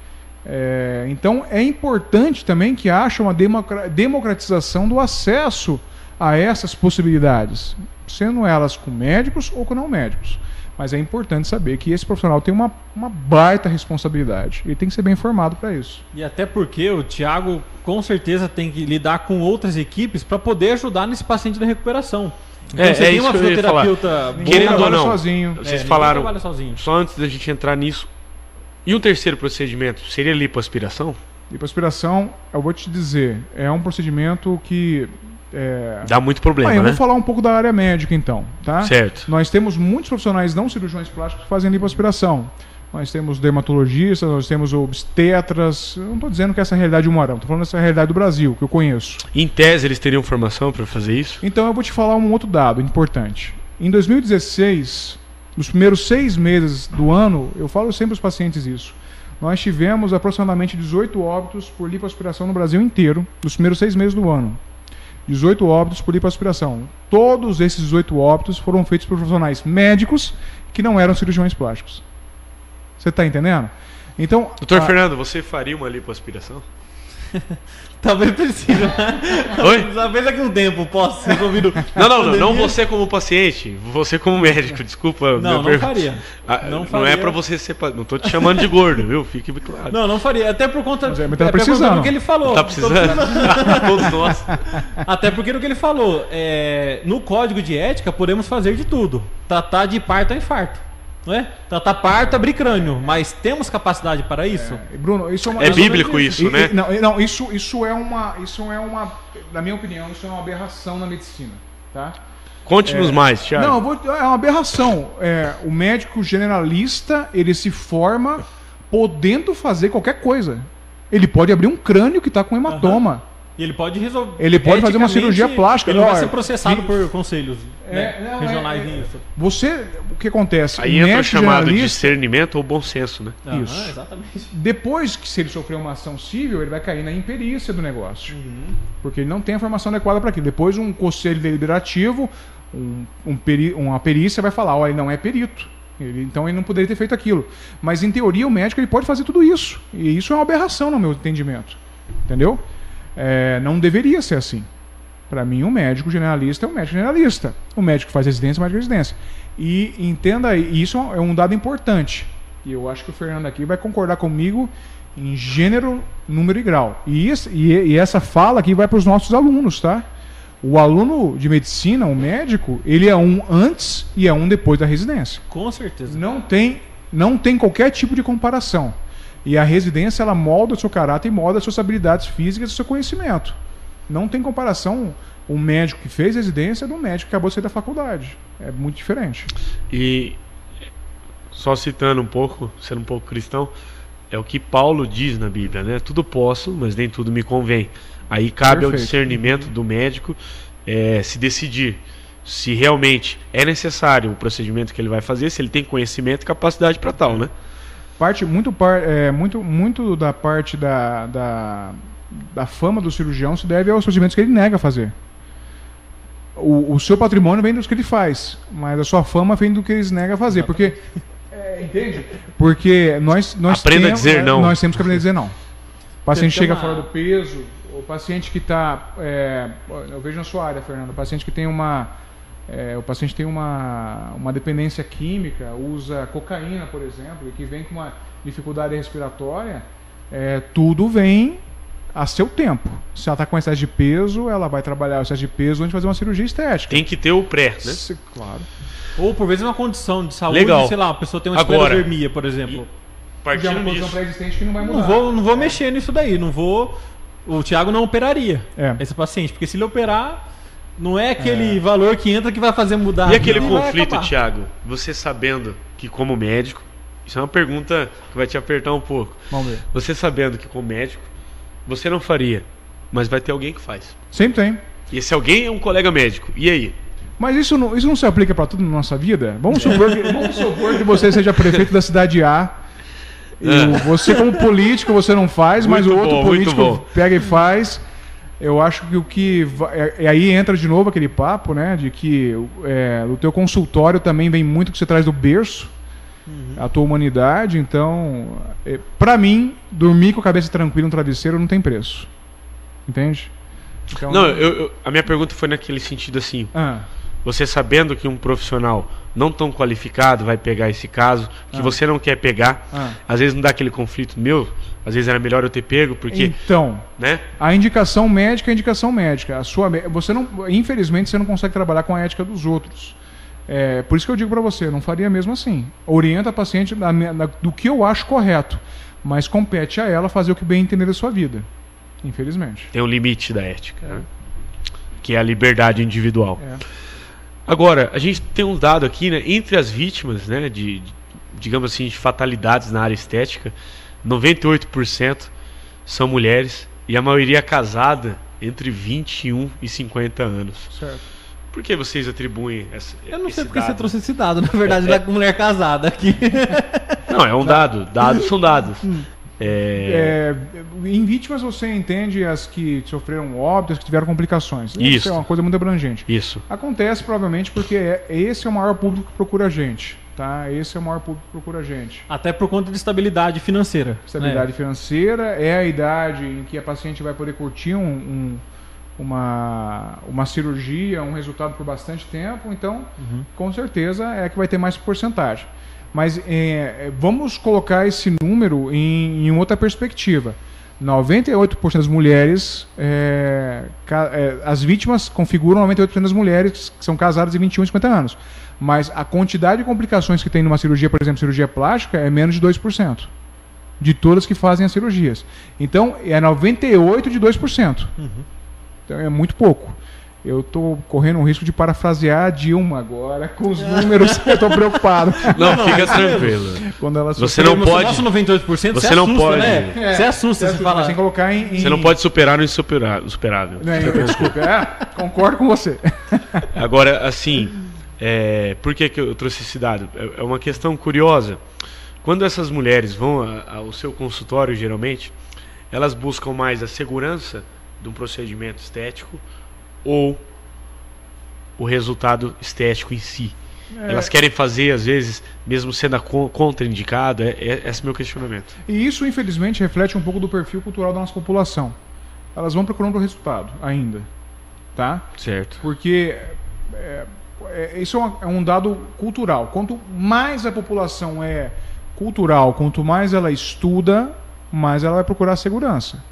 É, então é importante também que haja uma democra- democratização do acesso a essas possibilidades, sendo elas com médicos ou com não médicos. Mas é importante saber que esse profissional tem uma, uma baita responsabilidade e tem que ser bem informado para isso. E até porque o Thiago com certeza tem que lidar com outras equipes para poder ajudar nesse paciente na recuperação. Então É, você é tem isso uma fisioterapeuta Querendo ou não, sozinho. é, vocês ninguém falaram. Só antes da gente entrar nisso, E um terceiro procedimento seria lipoaspiração? Lipoaspiração, eu vou te dizer, é um procedimento que. É... Dá muito problema, eu né? vou falar um pouco da área médica então, tá? Certo. Nós temos muitos profissionais não cirurgiões plásticos que fazem lipoaspiração. Nós temos dermatologistas, nós temos obstetras. Eu não estou dizendo que essa é a realidade de Moarão, estou falando dessa realidade do Brasil, que eu conheço. Em tese, eles teriam formação para fazer isso? Então eu vou te falar um outro dado importante. Em 2016, nos primeiros seis meses do ano, eu falo sempre aos pacientes isso. Nós tivemos aproximadamente 18 óbitos por lipoaspiração no Brasil inteiro, nos primeiros seis meses do ano. 18 óbitos por lipoaspiração. Todos esses 18 óbitos foram feitos por profissionais médicos que não eram cirurgiões plásticos. Você está entendendo? Então, Doutor a- Fernando, você faria uma lipoaspiração? Talvez precise, né? Oi? Talvez daqui a um tempo possa ser resolvido. Não, não, não, não você como paciente, você como médico, desculpa. Não, não pergunta. faria. Ah, Não não faria. é pra você ser. Não tô te chamando de gordo, viu? Fique claro. Não, não faria. Até por conta. Mas é, mas tá até por conta precisando. do que ele falou. Tá precisando? Todos nós. Até porque no que ele falou, é, no código de ética podemos fazer de tudo. Tratar de parto a infarto. Não é? Tratar parto a abrir crânio. Mas temos capacidade para isso? Bruno, isso é uma É bíblico isso, E- né? e- não, e- não, isso, isso é uma, isso é uma, na minha opinião, isso é uma aberração na medicina, tá? Conte-nos mais, Thiago. Não, vou, é uma aberração. É, o médico generalista ele se forma podendo fazer qualquer coisa. Ele pode abrir um crânio que está com hematoma. E ele pode resolver. Ele pode fazer uma cirurgia plástica. Ele não vai ser processado vi- por conselhos né, É, não, regionais é- é- nisso. Você, o que acontece? Aí o entra chamado de discernimento ou bom senso, né? Aham, Isso. exatamente. depois que se ele sofrer uma ação civil, ele vai cair na imperícia do negócio. Uhum. Porque ele não tem a formação adequada para aquilo. Depois um conselho deliberativo, um, um peri- uma perícia vai falar, olha, ele não é perito. Ele- então ele não poderia ter feito aquilo. Mas em teoria o médico ele pode fazer tudo isso. E isso é uma aberração no meu entendimento. Entendeu? É, não deveria ser assim. Para mim, um médico generalista é um médico generalista. O médico que faz residência é um médico de residência. E entenda aí, isso é um dado importante. E eu acho que o Fernando aqui vai concordar comigo em gênero, número e grau. E, esse- e, e essa fala aqui vai para os nossos alunos, tá? O aluno de medicina, o médico, ele é um antes e é um depois da residência. Com certeza. Não tem, não tem qualquer tipo de comparação. E a residência ela molda o seu caráter e molda as suas habilidades físicas e o seu conhecimento. Não tem comparação o médico que fez residência do médico que acabou de sair da faculdade. É muito diferente. E só citando um pouco, sendo um pouco cristão, é o que Paulo diz na Bíblia, né? Tudo posso, mas nem tudo me convém. Aí cabe ao Perfeito. discernimento do médico é, se decidir se realmente é necessário o procedimento que ele vai fazer, se ele tem conhecimento e capacidade para tal, né? Parte muito, par, é, muito, muito da parte da, da, da fama do cirurgião se deve aos procedimentos que ele nega a fazer. O, o seu patrimônio vem dos que ele faz, mas a sua fama vem do que eles negam a fazer. Porque. É, entende? Porque nós, nós Aprenda a temos, dizer não. Nós temos que aprender a dizer não. O paciente chega uma- fora do peso, o paciente que está. eu vejo na sua área, Fernando, o paciente que tem uma. É, o paciente tem uma, uma dependência química, usa cocaína, por exemplo, e que vem com uma dificuldade respiratória, é, tudo vem a seu tempo. Se ela está com excesso de peso, ela vai trabalhar o excesso de peso antes de fazer uma cirurgia estética. Tem que ter o pré, né? Se- Claro. Ou por vezes uma condição de saúde, Legal. sei lá, uma pessoa tem uma esclerodermia, por exemplo. Já é Partindo uma posição disso. pré-existente que não vai mudar. Não vou, não vou mexer nisso daí, não vou. O Thiago não operaria É. esse paciente, porque se ele operar, não é aquele valor que entra que vai fazer mudar. E a aquele conflito. Thiago? Você sabendo que como médico, isso é uma pergunta que vai te apertar um pouco. Vamos ver. Você sabendo que como médico, você não faria, mas vai ter alguém que faz. Sempre tem. E esse alguém é um colega médico. E aí? Mas isso não, isso não se aplica para tudo na nossa vida? Vamos supor, que, vamos supor que você seja prefeito da cidade A. E o- você, como político, você não faz, mas É. Muito o outro bom, político pega e faz. Eu acho que o que. va- é- E aí entra de novo aquele papo, né? De que é, o teu consultório também vem muito que você traz do berço, Uhum. a tua humanidade. Então, é, para mim, dormir com a cabeça tranquila no travesseiro não tem preço. Entende? Então, Não, eu- eu- a minha pergunta foi naquele sentido assim. Ah, Você sabendo que um profissional não tão qualificado vai pegar esse caso, que Ah. você não quer pegar, ah. às vezes não dá aquele conflito meu, às vezes era melhor eu ter pego, porque, Então, né? A indicação médica é a indicação médica. A sua, você não, infelizmente, você não consegue trabalhar com a ética dos outros. É, por isso que eu digo para você, não faria mesmo assim. Orienta a paciente da, da, do que eu acho correto, mas compete a ela fazer o que bem entender da sua vida. Infelizmente. Tem um limite da ética, né? que é a liberdade individual. É. Agora, a gente tem um dado aqui, né, entre as vítimas, né, de, de digamos assim, de fatalidades na área estética, 98% são mulheres e a maioria casada entre 21 e 50 anos. Certo. Por que vocês atribuem essa. Eu não sei porque dado? você trouxe esse dado, na verdade, é, da mulher casada aqui. Não, é um dado. Dados são dados. É... É, em vítimas você entende as que sofreram óbitos, que tiveram complicações. Isso. Isso é uma coisa muito abrangente. Isso. Acontece provavelmente porque é, esse é o maior público que procura a gente. Tá? Esse é o maior público que procura a gente. Até por conta de estabilidade financeira. Estabilidade né? financeira é a idade em que a paciente vai poder curtir um, um uma, uma cirurgia, um resultado por bastante tempo, então uhum. com certeza é que vai ter mais porcentagem. Mas é, vamos colocar esse número em, em outra perspectiva. 98% das mulheres, é, é, as vítimas configuram 98% das mulheres que são casadas de 21 e 50 anos. Mas a quantidade de complicações que tem numa cirurgia, por exemplo, cirurgia plástica, é menos de 2%. De todas que fazem as cirurgias. Então, é 98% de 2%. Uhum. Então é muito pouco. Eu estou correndo o risco de parafrasear a Dilma agora com os números. eu estou preocupado. Não, não fica é tranquilo. Quando ela você não pode. Nosso 98%, você, você não assusta, pode. Né? É, você assusta, você fala. Sem colocar em, em, Você não pode superar o insuperável. É, desculpa, é, concordo com você. Agora, assim, é, por que, que eu trouxe esse dado? É, é uma questão curiosa. Quando essas mulheres vão ao seu consultório, geralmente, elas buscam mais a segurança de um procedimento estético ou o resultado estético em si. É. Elas querem fazer, às vezes, mesmo sendo contraindicado, é, é, esse é o meu questionamento. E isso, infelizmente, reflete um pouco do perfil cultural da nossa população. Elas vão procurando o resultado ainda. Tá? Certo. Porque é, é, isso é, é um dado cultural. Quanto mais a população é cultural, quanto mais ela estuda, mais ela vai procurar segurança.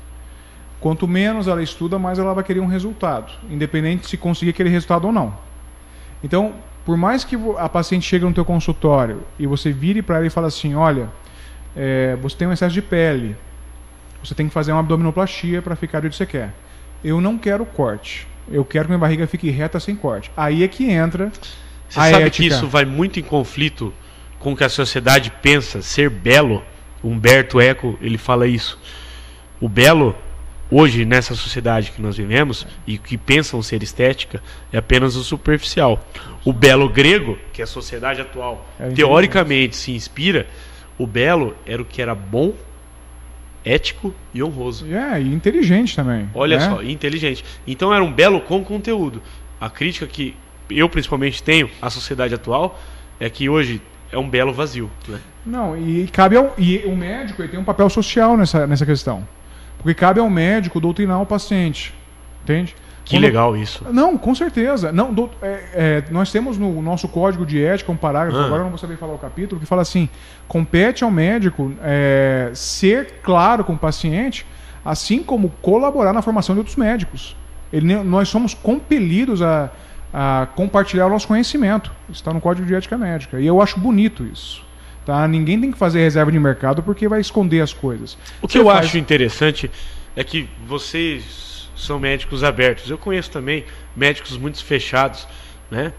Quanto menos ela estuda, mais ela vai querer um resultado, independente se conseguir aquele resultado ou não. Então, por mais que a paciente chegue no teu consultório e você vire para ela e fale assim, olha, é, você tem um excesso de pele, você tem que fazer uma abdominoplastia para ficar do que você quer. Eu não quero corte. Eu quero que minha barriga fique reta sem corte. Aí é que entra você a sabe ética. que isso vai muito em conflito com o que a sociedade pensa ser belo. Humberto Eco, ele fala isso. O belo hoje nessa sociedade que nós vivemos e que pensam ser estética é apenas o superficial. O belo grego, que é a sociedade atual, é teoricamente se inspira, o belo era o que era bom, ético e honroso. É, e inteligente também. Olha né? só, inteligente. Então era um belo com conteúdo. A crítica que eu principalmente tenho à sociedade atual é que hoje é um belo vazio. Né? Não, e cabe ao, e o médico ele tem um papel social nessa, nessa questão. Porque cabe ao médico doutrinar o paciente. Entende? Que Quando... legal isso. Não, com certeza. Não, do... é, é, nós temos no nosso código de ética um parágrafo, ah. agora eu não vou saber falar o capítulo, que fala assim: compete ao médico é, ser claro com o paciente, assim como colaborar na formação de outros médicos. Ele, nós somos compelidos a, a compartilhar o nosso conhecimento. Está no código de ética médica. E eu acho bonito isso. Tá? Ninguém tem que fazer reserva de mercado porque vai esconder as coisas. O que Você eu faz... acho interessante é que vocês são médicos abertos. Eu conheço também médicos muito fechados, né?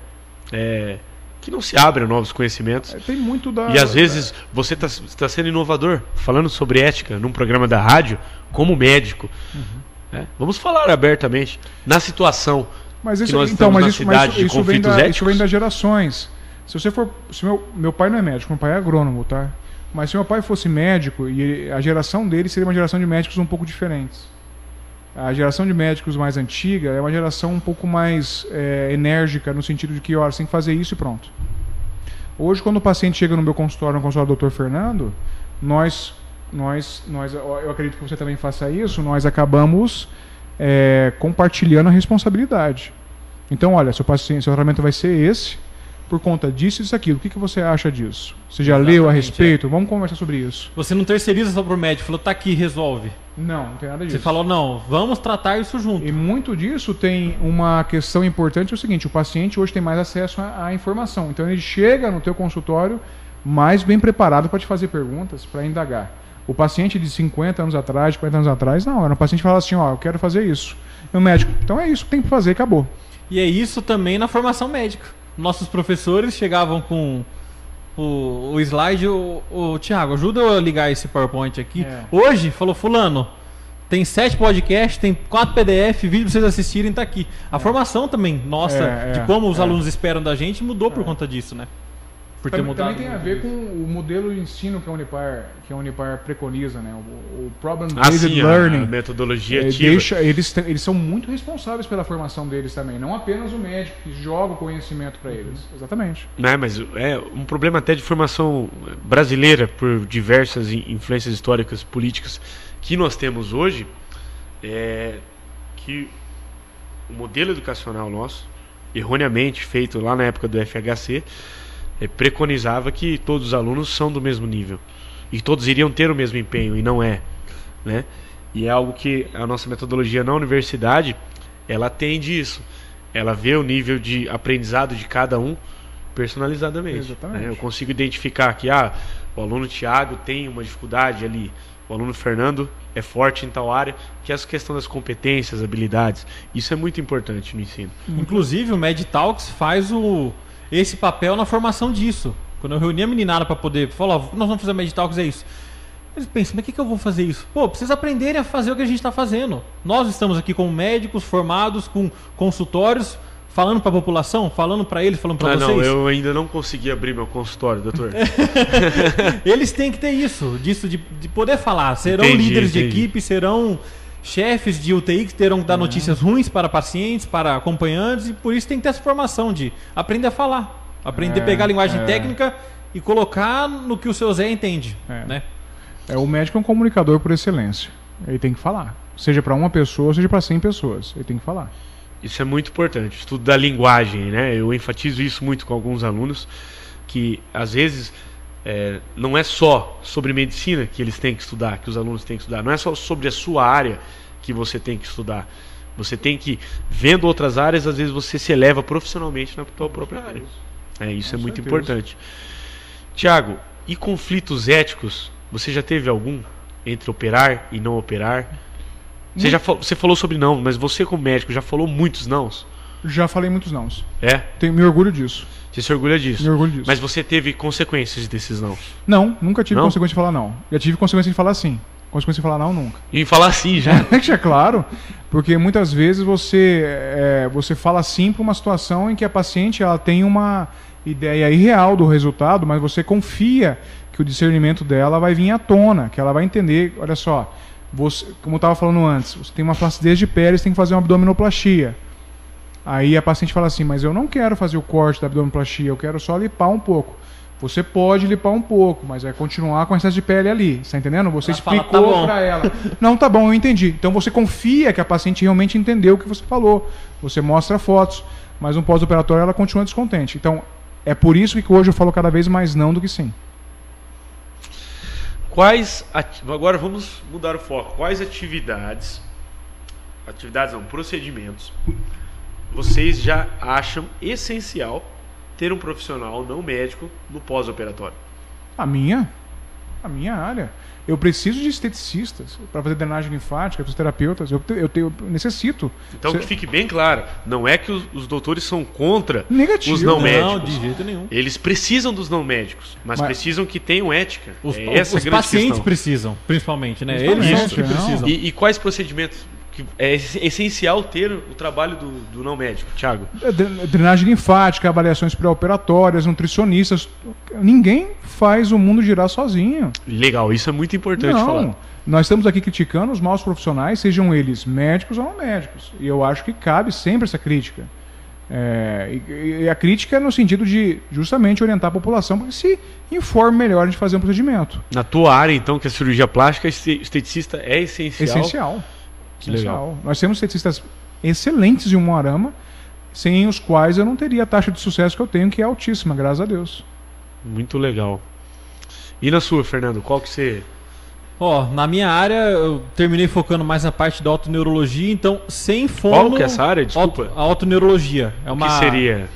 É, que não se abrem a novos conhecimentos. É, tem muito da. E às vezes você está tá sendo inovador, falando sobre ética num programa da rádio, como médico. Uhum. Né? Vamos falar abertamente na situação mas isso, que nós então, mas isso, mas isso, isso, vem da, isso vem das gerações. Se você for. Se meu, meu pai não é médico, meu pai é agrônomo, tá? Mas se meu pai fosse médico, e a geração dele seria uma geração de médicos um pouco diferentes. A geração de médicos mais antiga é uma geração um pouco mais é, enérgica, no sentido de que, olha, você tem que fazer isso e pronto. Hoje, quando o paciente chega no meu consultório, no consultório do Dr. Fernando, nós, nós, nós, eu acredito que você também faça isso, nós acabamos é, compartilhando a responsabilidade. Então, olha, seu paciente, seu tratamento vai ser esse, por conta disso e disso aquilo. O que, que você acha disso? Você já Exatamente, leu a respeito? Vamos conversar sobre isso. Você não terceiriza só pro médico, falou, tá aqui, resolve. Não, não tem nada disso. Você falou, não, vamos tratar isso junto. E muito disso tem uma questão importante, é o seguinte, o paciente hoje tem mais acesso à, à informação. Então ele chega no teu consultório mais bem preparado para te fazer perguntas, para indagar. O paciente de 50 anos atrás, de 40 anos atrás, não, era um paciente que fala assim, ó, eu quero fazer isso. E o médico, então é isso que tem que fazer, acabou. E é isso também na formação médica. Nossos professores chegavam com o, o slide, o, o Tiago, ajuda eu a ligar esse PowerPoint aqui. É. Hoje, falou fulano, tem sete podcasts, tem quatro PDF, vídeo pra vocês assistirem, tá aqui. A formação também, nossa, É, de é, como os é. alunos esperam da gente, mudou por conta disso, né? Por ter Também, mudado. também tem a ver com o modelo de ensino que a Unipar, que a Unipar preconiza, né? O, o problem Ah, based sim, a, a learning. metodologia É, ativa. deixa, eles, eles são muito responsáveis pela formação deles também, não apenas o médico que joga o conhecimento para eles. Exatamente. né, mas é um problema até de formação brasileira por diversas in- influências históricas políticas que nós temos hoje é que o modelo educacional nosso erroneamente feito lá na época do FHC preconizava que todos os alunos são do mesmo nível e todos iriam ter o mesmo empenho e não é né e é algo que a nossa metodologia na universidade ela atende isso ela vê o nível de aprendizado de cada um personalizadamente. Exatamente. né? Eu consigo identificar que ah, o aluno Tiago tem uma dificuldade ali, o aluno Fernando é forte em tal área, que é essa questão das competências, habilidades. Isso é muito importante no ensino. Inclusive, o Med Talks faz o, esse papel na formação disso. Quando eu reuni a meninada para poder falar, nós vamos fazer Med Talks, é isso. Eles pensam, mas o que, que eu vou fazer isso? Pô, precisa aprenderem a fazer o que a gente está fazendo. Nós estamos aqui como médicos formados, com consultórios, falando para a população, falando para eles, falando para Ah, vocês. não, eu ainda não consegui abrir meu consultório, doutor. Eles têm que ter isso, disso de, de poder falar. Serão Entendi, líderes de entendi. equipe, serão chefes de UTI que terão que dar notícias ruins para pacientes, para acompanhantes, e por isso tem que ter essa formação de aprender a falar. Aprender a É, pegar a linguagem é. técnica e colocar no que o seu Zé entende. É. Né? É, o médico é um comunicador por excelência. Ele tem que falar. Seja para uma pessoa, seja para 100 pessoas. Ele tem que falar. Isso é muito importante. Estudo da linguagem, né? Eu enfatizo isso muito com alguns alunos, que às vezes é, não é só sobre medicina que eles têm que estudar, que os alunos têm que estudar. Não é só sobre a sua área que você tem que estudar. Você tem que, vendo outras áreas, às vezes você se eleva profissionalmente na sua própria área. É, isso Com é muito certeza. importante. Tiago, e conflitos éticos? Você já teve algum entre operar e não operar? Você, já fa- você falou sobre não, mas você como médico já falou muitos nãos? Já falei muitos nãos. É? Tenho, me orgulho disso. Você se orgulha disso. Me orgulho disso. Mas você teve consequências desses não. Não, nunca tive Não? consequência de falar não. Já tive consequência de falar sim. Consequência de falar não, nunca. E falar assim já. é claro, porque muitas vezes você, é, você fala sim para uma situação em que a paciente ela tem uma ideia irreal do resultado, mas você confia que o discernimento dela vai vir à tona, que ela vai entender, olha só, você, como eu estava falando antes, você tem uma flacidez de pele, você tem que fazer uma abdominoplastia. Aí a paciente fala assim, mas eu não quero fazer o corte da abdominoplastia, eu quero só limpar um pouco. Você pode limpar um pouco, mas vai continuar com excesso de pele ali, tá entendendo? Você Ela fala, explicou "Tá bom." pra ela. Não, tá bom, eu entendi. Então você confia que a paciente realmente entendeu o que você falou. Você mostra fotos, mas no pós-operatório ela continua descontente. Então, é por isso que hoje eu falo cada vez mais não do que sim. Quais. ati- Agora vamos mudar o foco. Quais atividades. Atividades não, procedimentos. Vocês já acham essencial ter um profissional não médico no pós-operatório? A minha? A minha área. Eu preciso de esteticistas para fazer drenagem linfática, fisioterapeutas. Eu, eu, tenho- eu necessito. Então Cê- que fique bem claro, não é que os, os doutores são contra Negativo. os não, Não, médicos. de jeito nenhum. Eles precisam dos não médicos, mas, Mas- precisam que tenham ética. Os, é os grande pacientes questão. precisam, principalmente, né? Principalmente, Eles são os que não. precisam. E, e quais procedimentos que é ess- essencial ter o trabalho do, do não médico, Thiago? É, dren- Drenagem linfática, avaliações pré-operatórias, nutricionistas. Ninguém faz o mundo girar sozinho. Legal, isso é muito importante não. falar. Nós estamos aqui criticando os maus profissionais, sejam eles médicos ou não médicos. E eu acho que cabe sempre essa crítica. É, e, e a crítica é no sentido de justamente orientar a população para que se informe melhor de fazer um procedimento. Na tua área, então, que é a cirurgia plástica, este- esteticista é essencial. Essencial. Que legal. Nós temos estetistas excelentes em Moarama. sem os quais eu não teria a taxa de sucesso que eu tenho, que é altíssima, graças a Deus. Muito legal. E na sua, Fernando, qual que você Ó, na minha área eu terminei focando mais na parte da autoneurologia, então sem fono. Qual que é essa área? Desculpa. Auto, a autoneurologia. É uma, O que seria?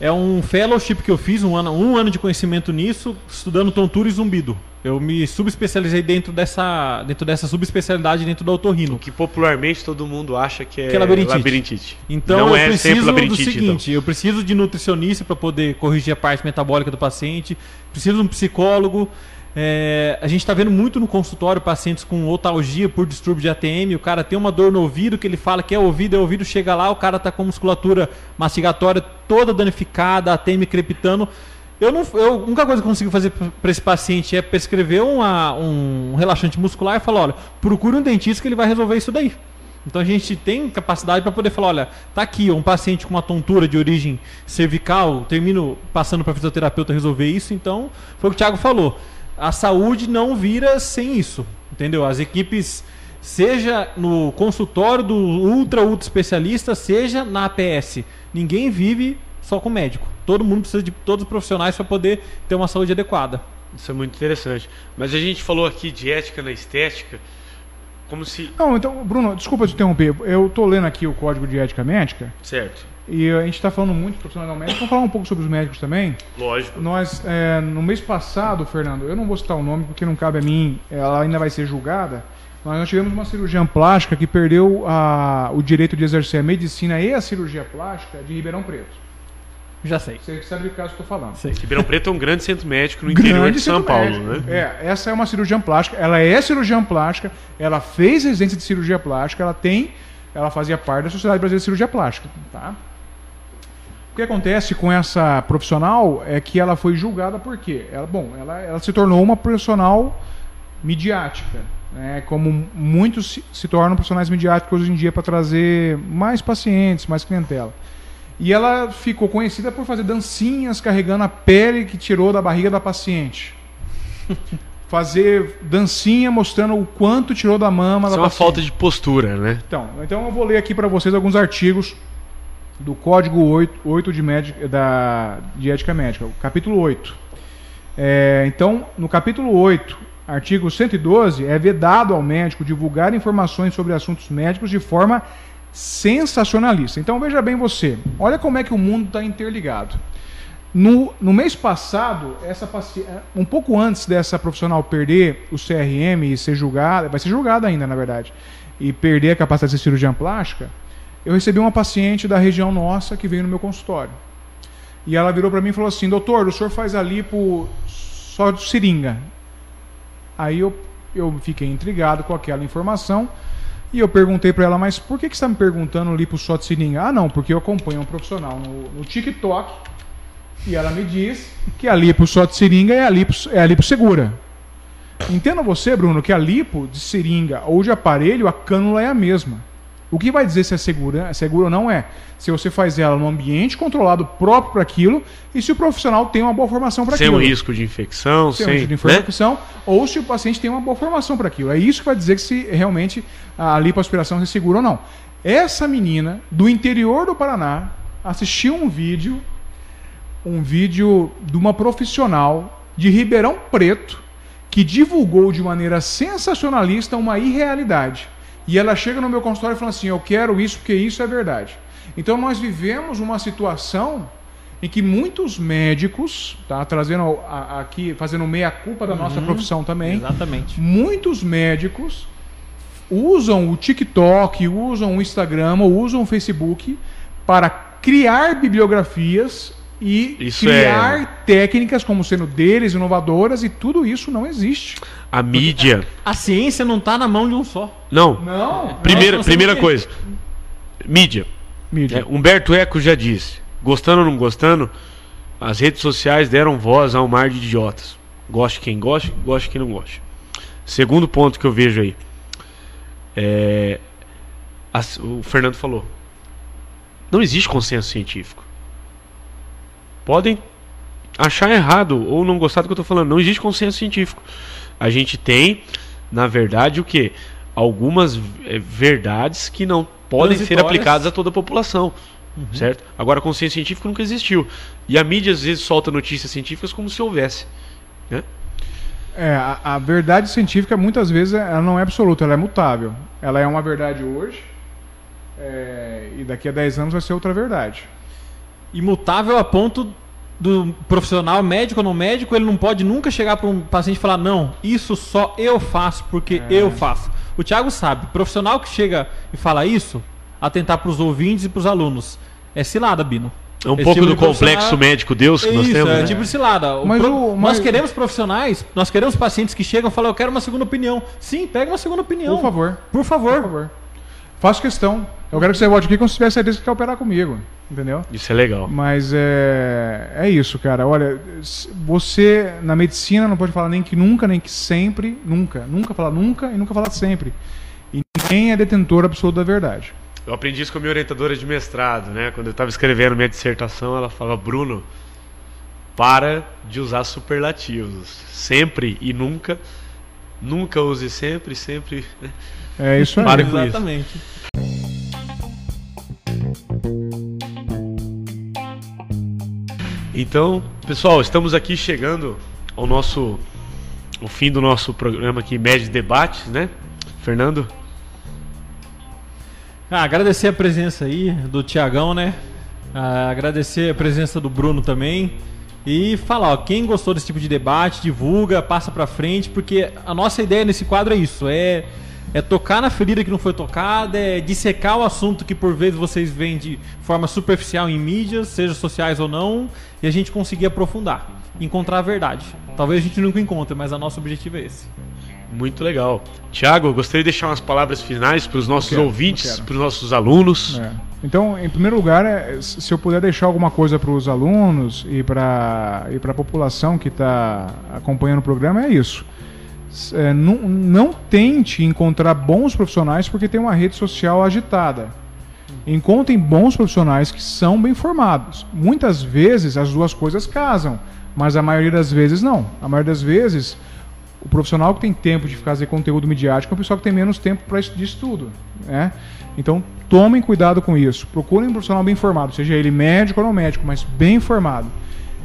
É um fellowship que eu fiz, um ano, um ano de conhecimento nisso, estudando tontura e zumbido. Eu me subespecializei dentro dessa, dentro dessa subespecialidade dentro do otorrino. O que popularmente todo mundo acha que é, Que é labirintite. Então Não eu é preciso do labirintite, seguinte, eu preciso de nutricionista para poder corrigir a parte metabólica do paciente, preciso de um psicólogo. É, a gente está vendo muito no consultório pacientes com otalgia por distúrbio de ATM. O cara tem uma dor no ouvido que ele fala que é ouvido, é ouvido, chega lá, o cara tá com musculatura mastigatória toda danificada, ATM crepitando. Eu não, eu, a única coisa que eu consigo fazer para esse paciente é prescrever uma, um relaxante muscular e falar: olha, procure um dentista que ele vai resolver isso daí. Então a gente tem capacidade para poder falar, olha, tá aqui um paciente com uma tontura de origem cervical, termino passando para fisioterapeuta resolver isso, então foi o que o Thiago falou. A saúde não vira sem isso, entendeu? As equipes, seja no consultório do ultra ultra especialista, seja na APS, ninguém vive só com médico. Todo mundo precisa de todos os profissionais para poder ter uma saúde adequada. Isso é muito interessante. Mas a gente falou aqui de ética na estética, como se. Não, então, Bruno, desculpa te interromper. Eu tô lendo aqui o Código de Ética Médica Certo. E a gente está falando muito de profissional médico. Vamos falar um pouco sobre os médicos também. Lógico. Nós, é, no mês passado, Fernando, eu não vou citar o nome porque não cabe a mim, ela ainda vai ser julgada, mas nós tivemos uma cirurgiã plástica que perdeu a- o direito de exercer a medicina e a cirurgia plástica de Ribeirão Preto. Já sei. Você sabe do caso que eu estou falando. sei. Ribeirão Preto é um grande centro médico no interior Grande de São Paulo, médico. né? É, essa é uma cirurgiã plástica. Ela é cirurgiã plástica. Ela fez residência de cirurgia plástica. Ela tem, ela fazia parte da Sociedade Brasileira de Cirurgia Plástica, tá? O que acontece com essa profissional é que ela foi julgada por quê? Ela, bom, ela, ela se tornou uma profissional midiática, né? Como muitos se, se tornam profissionais midiáticos hoje em dia para trazer mais pacientes, mais clientela. E ela ficou conhecida por fazer dancinhas carregando a pele que tirou da barriga da paciente. fazer dancinha mostrando o quanto tirou da mama Isso da é uma paciente. falta de postura, né? Então, então eu vou ler aqui para vocês alguns artigos do Código 8, 8 de, médica, da, de Ética Médica, capítulo 8. É, então, no capítulo 8, artigo 112, é vedado ao médico divulgar informações sobre assuntos médicos de forma sensacionalista. Então, veja bem você, olha como é que o mundo está interligado. No, no mês passado, essa paci- um pouco antes dessa profissional perder o CRM e ser julgada, vai ser julgada ainda, na verdade, e perder a capacidade de ser cirurgiã plástica, eu recebi uma paciente da região nossa que veio no meu consultório. E ela virou para mim e falou assim: Doutor, o senhor faz a lipo só de seringa. Aí eu, eu fiquei intrigado com aquela informação e eu perguntei para ela: Mas por que, que você está me perguntando lipo só de seringa? Ah, não, porque eu acompanho um profissional no, no TikTok e ela me diz que a lipo só de seringa é a lipo, é a lipo segura. Entenda você, Bruno, que a lipo de seringa ou de aparelho, a cânula é a mesma. O que vai dizer se é segura, segura ou não é se você faz ela num ambiente controlado próprio para aquilo e se o profissional tem uma boa formação para Sem aquilo. o risco de infecção, Sem sem. risco de né? infecção, ou se o paciente tem uma boa formação para aquilo. É isso que vai dizer que se realmente a lipoaspiração é segura ou não. Essa menina do interior do Paraná assistiu um vídeo, um vídeo de uma profissional de Ribeirão Preto que divulgou de maneira sensacionalista uma irrealidade. E ela chega no meu consultório e fala assim: Eu quero isso porque isso é verdade. Então nós vivemos uma situação em que muitos médicos, tá trazendo a- aqui, fazendo meia culpa da nossa profissão também, Exatamente. muitos médicos usam o TikTok, usam o Instagram, usam o Facebook para criar bibliografias e Isso criar é- técnicas como sendo deles, inovadoras, e tudo isso não existe. A mídia. A ciência não tá na mão de um só. Não. Não. Primeira, Nossa, primeira coisa. Mídia. Mídia. É, Humberto Eco já disse: gostando ou não gostando, as redes sociais deram voz a um mar de idiotas. Goste quem goste, goste quem não goste. Segundo ponto que eu vejo aí. É, as- o Fernando falou. Não existe consenso científico. Podem achar errado ou não gostar do que eu estou falando. Não existe consenso científico. A gente tem, na verdade, o que? Algumas eh, verdades que não podem ser aplicadas a toda a população. Uhum. Certo? Agora, a consciência científica nunca existiu. E a mídia às vezes solta notícias científicas como se houvesse. Né? É, a, a, verdade científica muitas vezes ela não é absoluta, ela é mutável. Ela é uma verdade hoje é, e daqui a 10 anos vai ser outra verdade. Imutável a ponto do profissional, médico ou não médico, ele não pode nunca chegar para um paciente e falar: não, isso só eu faço porque é. eu faço. O Thiago sabe, profissional que chega e fala isso, atentar para os ouvintes e para os alunos, é cilada, Bino. É um Esse pouco tipo do complexo médico Deus que Isso, nós temos. É né? tipo cilada. Mas pro... o, mas... Nós queremos profissionais, nós queremos pacientes que chegam e falam, eu quero uma segunda opinião. Sim, pega uma segunda opinião. Por favor. Por favor. Por favor. Faço questão. Eu quero que você volte aqui quando você tiver certeza que quer operar comigo. Entendeu? Isso é legal. Mas é, é isso, cara. Olha, você na medicina não pode falar nem que nunca, nem que sempre. Nunca. Nunca falar nunca e nunca falar sempre. E ninguém é detentor absoluto da verdade. Eu aprendi isso com a minha orientadora de mestrado, né? Quando eu estava escrevendo minha dissertação, ela falava: Bruno, para de usar superlativos. Sempre e nunca. Nunca use sempre, sempre. É isso aí. Para com Exatamente. Isso. Então, pessoal, estamos aqui chegando ao nosso o fim do nosso programa aqui, Médios Debates, né? Fernando, ah, agradecer a presença aí do Tiagão, né? Ah, agradecer a presença do Bruno também. E falar, ó, quem gostou desse tipo de debate, divulga, passa pra frente, porque a nossa ideia nesse quadro é isso, é, é tocar na ferida que não foi tocada, é dissecar o assunto que por vezes vocês veem de forma superficial em mídias, seja sociais ou não, e a gente conseguir aprofundar, encontrar a verdade. Talvez a gente nunca encontre, mas o nosso objetivo é esse. Muito legal. Tiago, gostaria de deixar umas palavras finais para os nossos quero, ouvintes, para os nossos alunos. É. Então, em primeiro lugar, é, se eu puder deixar alguma coisa para os alunos e para e a população que está acompanhando o programa, é isso. É, não, não tente encontrar bons profissionais porque tem uma rede social agitada. Encontrem bons profissionais que são bem formados. Muitas vezes as duas coisas casam, mas a maioria das vezes não. A maioria das vezes o profissional que tem tempo de fazer conteúdo midiático é o pessoal que tem menos tempo para de estudo. Né? Então, tomem cuidado com isso. Procurem um profissional bem formado, seja ele médico ou não médico, mas bem formado.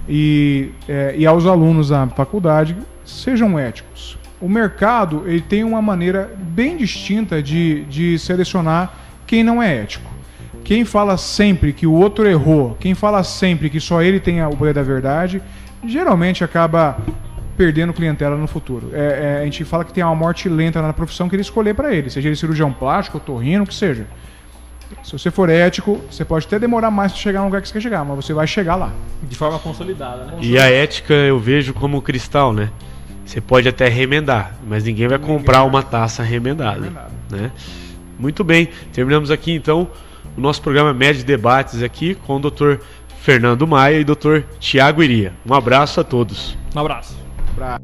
E, é, e aos alunos da faculdade, sejam éticos. O mercado ele tem uma maneira bem distinta de, de selecionar quem não é ético. Quem fala sempre que o outro errou, quem fala sempre que só ele tem o poder da verdade, geralmente acaba perdendo clientela no futuro. É, é, a gente fala que tem uma morte lenta na profissão que ele escolher para ele, seja ele cirurgião plástico, torrino, o que seja. Se você for ético, você pode até demorar mais para chegar no lugar que você quer chegar, mas você vai chegar lá. De forma consolidada, né? E a ética eu vejo como cristal, né? Você pode até remendar, mas ninguém vai ninguém comprar vai. uma taça remendada, né? Muito bem, terminamos aqui então o nosso programa Médio Debates aqui com o Dr. Fernando Maia e o Dr. Tiago Iria. Um abraço a todos. Um abraço. para